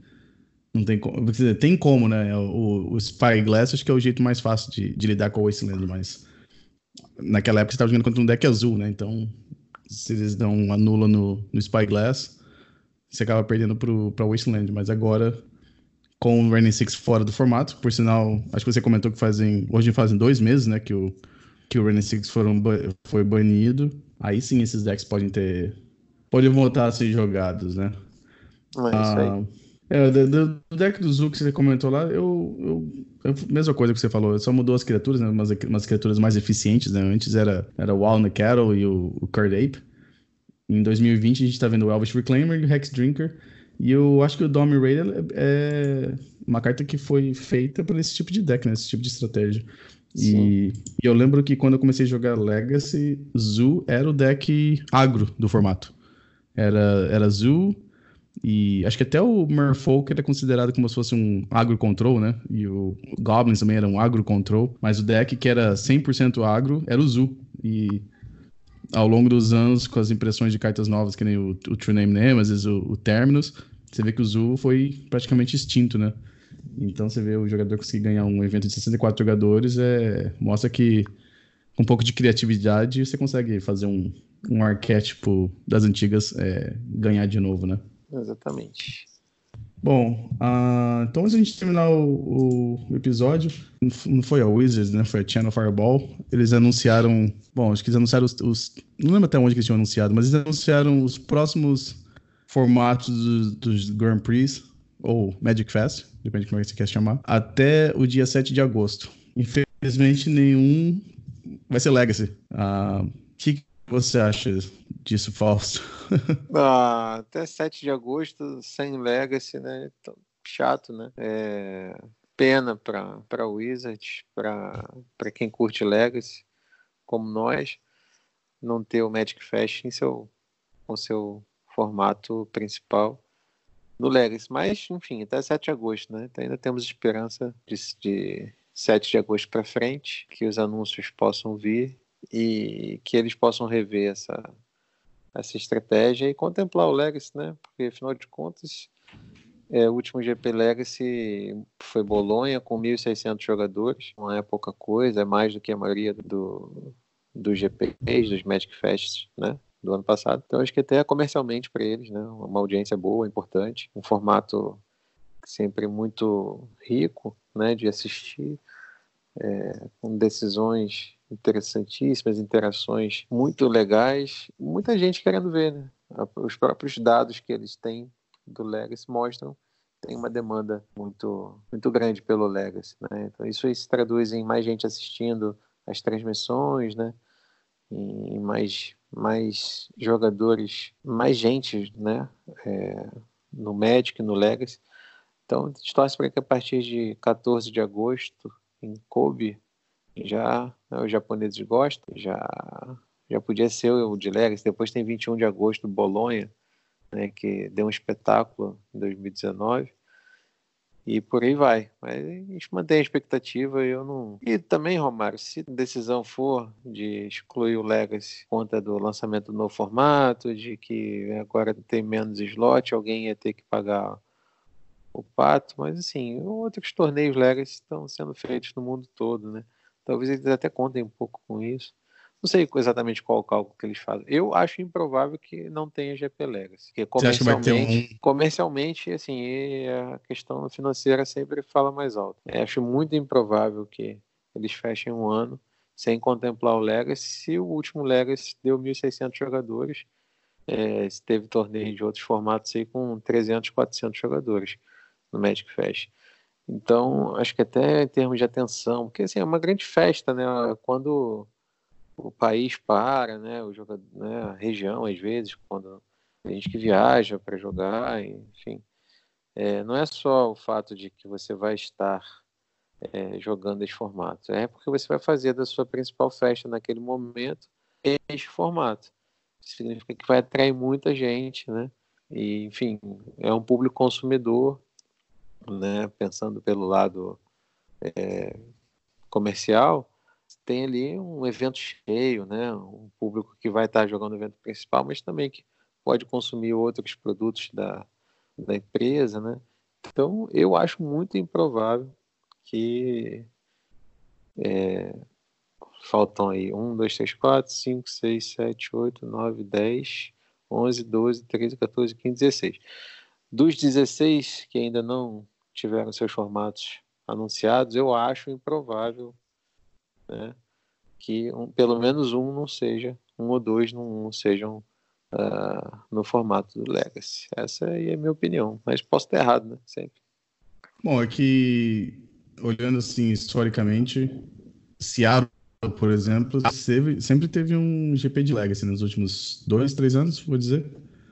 Não tem como. Tem como, né? O, o Spyglass acho que é o jeito mais fácil de, de lidar com o Wasteland, mas. Naquela época você estava jogando contra um deck azul, né? Então, se eles dão uma nula no, no Spyglass, você acaba perdendo para o Wasteland. Mas agora com o Rainy Six fora do formato. Por sinal, acho que você comentou que fazem. Hoje fazem dois meses, né? Que o, que o Rainy Six foram, foi banido. Aí sim esses decks podem ter. Podem voltar a ser jogados, né? É isso aí. Ah, é, do, do, deck do Zu que você comentou lá, eu, eu, eu, Mesma coisa que você falou, só mudou as criaturas, né? Umas, umas criaturas mais eficientes, né? Antes era, era o Walnut Cattle e o, o Curd Ape. Em 2020 a gente tá vendo o Elvish Reclaimer e o Hex Drinker. E eu acho que o Dome Raider é uma carta que foi feita para esse tipo de deck, né? Esse tipo de estratégia. E, e, eu lembro que quando eu comecei a jogar Legacy, Zoo era o deck agro do formato. Era, era Zoo, e acho que até o Merfolk era considerado como se fosse um agro control, né? E o Goblins também era um agro control. Mas o deck que era 100% agro era o Zoo. E ao longo dos anos, com as impressões de cartas novas, que nem o, o True Name Nemesis, o, o Terminus, você vê que o Zul foi praticamente extinto, né? Então você vê o jogador conseguir ganhar um evento de 64 jogadores, é, mostra que com um pouco de criatividade você consegue fazer um, um arquétipo das antigas é, ganhar de novo, né? Exatamente. Bom, uh, então antes de a gente terminar o, o, episódio, não foi a Wizards, né? Foi a Channel Fireball. Eles anunciaram. Bom, acho que eles anunciaram os, os. Não lembro até onde que eles tinham anunciado, mas eles anunciaram os próximos formatos dos, dos Grand Prix, ou Magic Fest, depende de como é você quer chamar, até o dia 7 de agosto. Infelizmente, nenhum vai ser Legacy. O uh, que você acha disso, Fausto? [LAUGHS] ah, até 7 de agosto, sem Legacy, né? Chato, né? É... Pena para Wizards, para quem curte Legacy, como nós, não ter o Magic Fest em seu, com seu formato principal no Legacy. Mas, enfim, até 7 de agosto, né? Então ainda temos esperança de, de 7 de agosto para frente, que os anúncios possam vir e que eles possam rever essa, essa estratégia e contemplar o Legacy, né? Porque afinal de contas, é, o último GP Legacy foi Bolonha com 1.600 jogadores, não é pouca coisa, é mais do que a maioria do, dos GPs, dos Magic Fests, né? Do ano passado. Então acho que até comercialmente para eles, né? Uma audiência boa, importante, um formato sempre muito rico, né? De assistir, é, com decisões interessantíssimas, interações muito legais, muita gente querendo ver, né? Os próprios dados que eles têm do Legacy mostram tem uma demanda muito muito grande pelo Legacy, né? Então isso aí se traduz em mais gente assistindo as transmissões, né? Em mais mais jogadores, mais gente, né? É, no Magic, no Legacy. Então a gente torce para que a partir de 14 de agosto em Kobe já né, os japoneses gostam, já já podia ser o de Legacy. Depois tem 21 de agosto, Bolonha, né, que deu um espetáculo em 2019. E por aí vai. Mas a gente mantém a expectativa eu não. E também, Romário, se a decisão for de excluir o Legacy conta do lançamento do novo formato, de que agora tem menos slot, alguém ia ter que pagar o pato, mas assim, outros torneios Legacy estão sendo feitos no mundo todo, né? Talvez eles até contem um pouco com isso. Não sei exatamente qual o cálculo que eles fazem. Eu acho improvável que não tenha GP Legacy. Porque comercialmente, um... comercialmente assim, a questão financeira sempre fala mais alto. Eu acho muito improvável que eles fechem um ano sem contemplar o Legacy. Se o último Legacy deu 1.600 jogadores, é, teve torneio de outros formatos aí com 300, 400 jogadores no Magic Fest. Então, acho que até em termos de atenção, porque assim, é uma grande festa, né? Quando o país para, né? O jogador, né? A região, às vezes, quando tem gente que viaja para jogar, enfim. É, não é só o fato de que você vai estar é, jogando esse formato, é porque você vai fazer da sua principal festa naquele momento este formato. Significa que vai atrair muita gente, né? E, enfim, é um público consumidor né, pensando pelo lado é, comercial, tem ali um evento cheio, né, um público que vai estar jogando o evento principal, mas também que pode consumir outros produtos da, da empresa, né? Então, eu acho muito improvável que é, faltam aí 1, 2, 3, 4, 5, 6, 7, 8, 9, 10, 11, 12, 13, 14, 15, 16. Dos 16 que ainda não tiveram seus formatos anunciados, eu acho improvável né, que um, pelo menos um não seja, um ou dois não, não sejam uh, no formato do Legacy. Essa aí é a minha opinião, mas posso estar errado, né? Sempre. Bom, é que olhando assim historicamente, Seattle, por exemplo, sempre, teve um GP de Legacy nos últimos dois, três anos, vou dizer.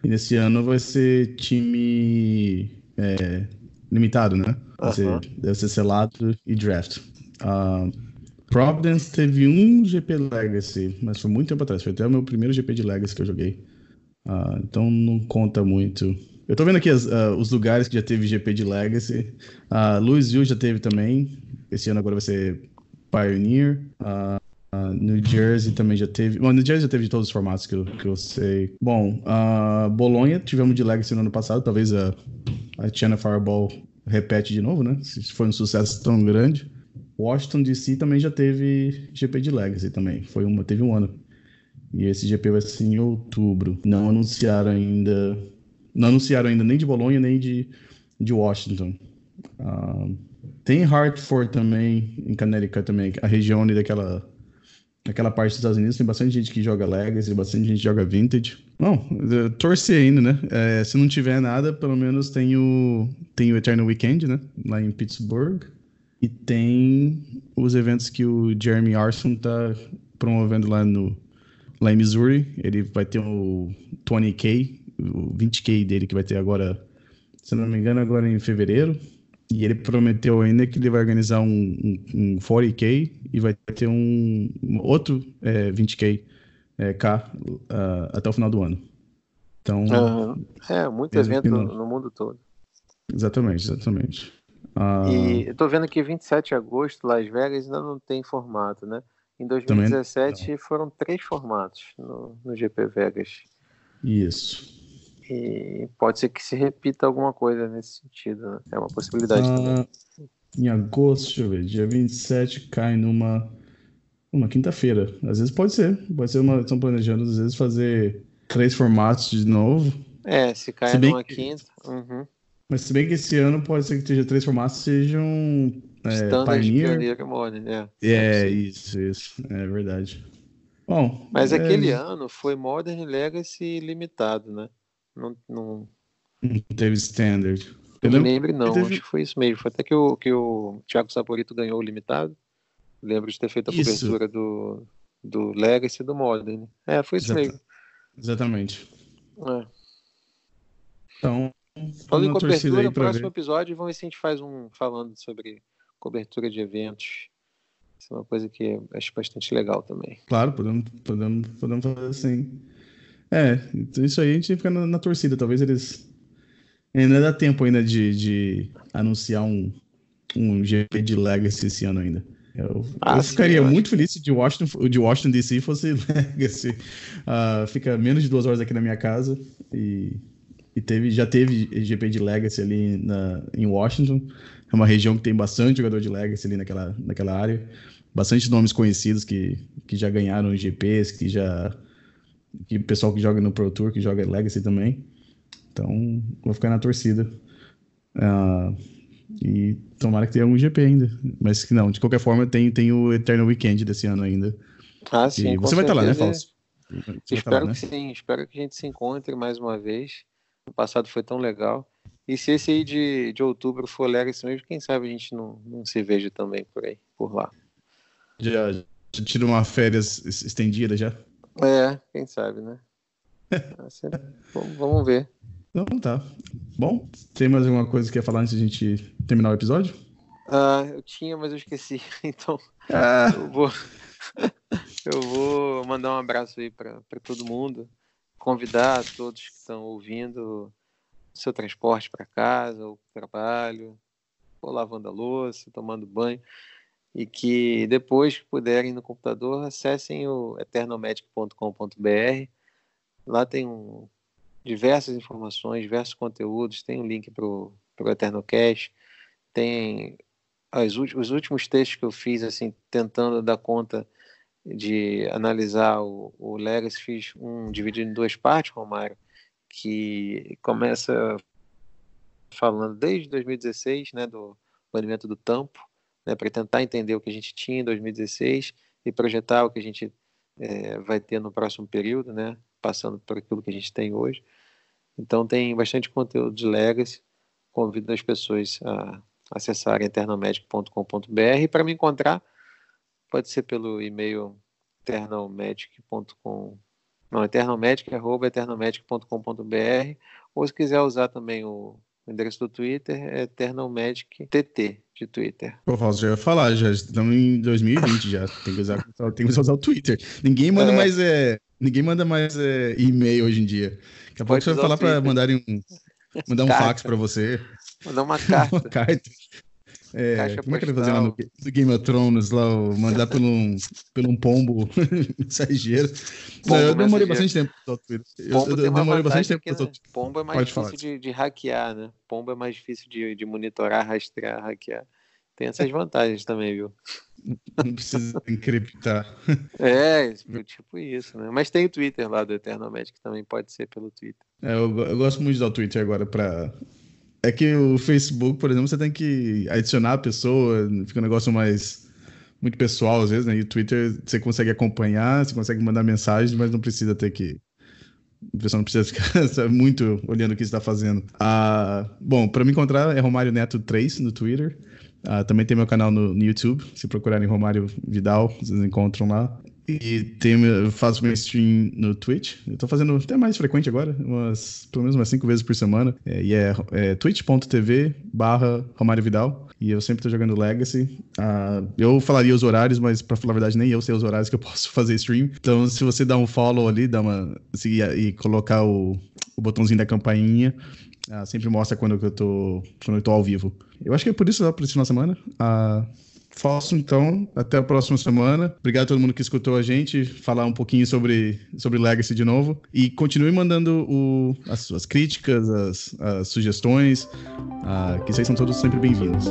E nesse ano vai ser time é, limitado, né? Você, uh -huh. Deve ser selado e draft. Uh, Providence teve um GP Legacy, mas foi muito tempo atrás. Foi até o meu primeiro GP de Legacy que eu joguei. Uh, então não conta muito. Eu tô vendo aqui as, uh, os lugares que já teve GP de Legacy. Uh, Louisville já teve também. Esse ano agora vai ser Pioneer. Uh, New Jersey também já teve. Bom, New Jersey já teve de todos os formatos que eu, que eu sei. Bom, uh, Bolonha tivemos de Legacy no ano passado. Talvez a, a China Fireball repete de novo, né? Se for um sucesso tão grande. Washington DC também já teve GP de Legacy também. Foi uma, teve um ano. E esse GP vai ser em outubro. Não anunciaram ainda. Não anunciaram ainda nem de Bolonha nem de, de Washington. Uh, tem Hartford também, em Connecticut também, a região ali daquela naquela parte dos Estados Unidos tem bastante gente que joga Legacy, bastante gente que joga Vintage. Bom, torcer ainda, né? É, se não tiver nada, pelo menos tem o, tem o Eternal Weekend, né? Lá em Pittsburgh. E tem os eventos que o Jeremy Arson tá promovendo lá, no, lá em Missouri. Ele vai ter o 20K, o 20K dele que vai ter agora, se não me engano, agora em fevereiro. E ele prometeu ainda que ele vai organizar um, um, um 40K e vai ter um, um outro é, 20K é, K uh, até o final do ano. Então. Uhum. É, muito evento no, no, mundo todo. Exatamente, exatamente. Uh... E eu tô vendo que 27 de agosto, Las Vegas ainda não tem formato, né? Em 2017 foram três formatos no, no GP Vegas. Isso. E pode ser que se repita alguma coisa nesse sentido, né? É uma possibilidade ah, também. Em agosto, deixa eu ver, dia 27 cai numa, uma quinta-feira. Às vezes pode ser. Pode ser uma. Estão planejando, às vezes, fazer três formatos de novo. É, se cai se numa que, quinta. Uhum. Mas se bem que esse ano pode ser que seja três formatos sejam é, Standard Pioneer. Pioneer Modern, é. É, isso, isso. É verdade. Bom, Mas é... aquele ano foi Modern Legacy limitado, né? Não, não... não teve Standard. Eu não lembro, não. Teve... Acho que foi isso mesmo. Foi até que o, que o Thiago Saporito ganhou o limitado. Lembro de ter feito a isso. cobertura do, do Legacy e do Modern. É, foi isso Exata... mesmo. Exatamente. É. Então, falando em cobertura, no próximo ver. episódio vamos ver se a gente faz um falando sobre cobertura de eventos. Isso é uma coisa que acho bastante legal também. Claro, podemos, podemos, podemos fazer assim. É, então isso aí a gente fica na, na torcida. Talvez eles. Ainda dá tempo ainda de, de anunciar um, um GP de Legacy esse ano ainda. Eu, ah, eu sim, ficaria eu muito feliz se de Washington, de Washington DC fosse [LAUGHS] Legacy. Uh, fica menos de duas horas aqui na minha casa e, e teve, já teve GP de Legacy ali na, em Washington. É uma região que tem bastante jogador de Legacy ali naquela, naquela área. Bastante nomes conhecidos que, que já ganharam GPs, que já. que pessoal que joga no Pro Tour, que joga Legacy também. Então, vou ficar na torcida. Uh, e tomara que tenha algum GP ainda. Mas que não, de qualquer forma, tem, tem o Eternal Weekend desse ano ainda. Ah, sim. você vai estar tá lá, né, Fausto? Espero lá, né? que sim. Espero que a gente se encontre mais uma vez. O passado foi tão legal. E se esse aí de, de outubro for Legacy mesmo, quem sabe a gente não, não se veja também por aí, por lá. Já, já tira uma férias estendida já? É, quem sabe, né? [LAUGHS] vamos ver. Então tá. Bom, tem mais alguma coisa que quer falar antes de a gente terminar o episódio? Ah, eu tinha, mas eu esqueci. [LAUGHS] Então, ah. eu vou [LAUGHS] eu vou mandar um abraço aí para todo mundo, convidar todos que estão ouvindo seu transporte para casa ou trabalho, ou lavando a louça, tomando banho, e que depois que puderem no computador, acessem o eternomedic.com.br. Lá tem um, diversas informações, diversos conteúdos, tem um link para o Eternocast, tem as, os últimos textos que eu fiz, assim, tentando dar conta de analisar o, o Legacy, fiz um dividido em duas partes, Romário, que começa falando desde 2016, né, do banimento do tampo, né, para tentar entender o que a gente tinha em 2016 e projetar o que a gente é, vai ter no próximo período, né, passando por aquilo que a gente tem hoje. Então tem bastante conteúdo de Legacy. Convido as pessoas a acessarem eternalmedic.com.br para me encontrar pode ser pelo e-mail eternalmedic.com não, eternalmedic, arroba ou se quiser usar também o endereço do Twitter, é eternalmedictt de Twitter. Pô, Fausto, já ia falar, já estamos em 2020 já, tem que usar, tem que usar o Twitter. Ninguém manda é. mais é, ninguém manda mais é, e-mail hoje em dia. Daqui a pouco você vai falar para mandarem um, mandar um fax para você. Mandar uma carta. [LAUGHS] uma carta. É, como é que ele vai fazer lá no, no, Game of Thrones, lá, mandar pelo um, pelo um pombo [LAUGHS] mensageiro? Pombo eu demorei bastante tempo para Eu, eu demorei bastante tempo para Pombo é mais Pode difícil de, de, hackear, né? Pombo é mais difícil de, de monitorar, rastrear, hackear. Tem essas vantagens também, viu? [LAUGHS] Não precisa encriptar. É, tipo isso, né? Mas tem o Twitter lá do Eternamente, que também pode ser pelo Twitter. É, eu, eu gosto muito de usar o Twitter agora para é que o Facebook, por exemplo, você tem que adicionar a pessoa, fica um negócio mais muito pessoal às vezes, né? E o Twitter você consegue acompanhar, você consegue mandar mensagem, mas não precisa ter que. A pessoa não precisa ficar [LAUGHS] muito olhando o que está fazendo. Ah, bom, para me encontrar é Romário Neto 3 no Twitter. Ah, também tem meu canal no, no, YouTube. Se procurarem Romário Vidal, vocês encontram lá. E tem, faço meu stream no Twitch. Eu tô fazendo até mais frequente agora, umas, pelo menos umas cinco vezes por semana. É, e é, é twitch.tv barra Romário Vidal. E eu sempre tô jogando Legacy. Uh, eu falaria os horários, mas pra falar a verdade, nem eu sei os horários que eu [LAUGHS] posso fazer stream. Então, se você dar um follow ali, dar uma, seguir e colocar o, o botãozinho da campainha, uh, sempre mostra quando eu tô, quando eu tô ao vivo. Eu acho que é por isso, por esse final de semana. Uh, Falso, então. Até a próxima semana. Obrigado a todo mundo que escutou a gente falar um pouquinho sobre, sobre Legacy de novo. E continue mandando o, as suas críticas, as, as sugestões, uh, que vocês são todos sempre bem-vindos.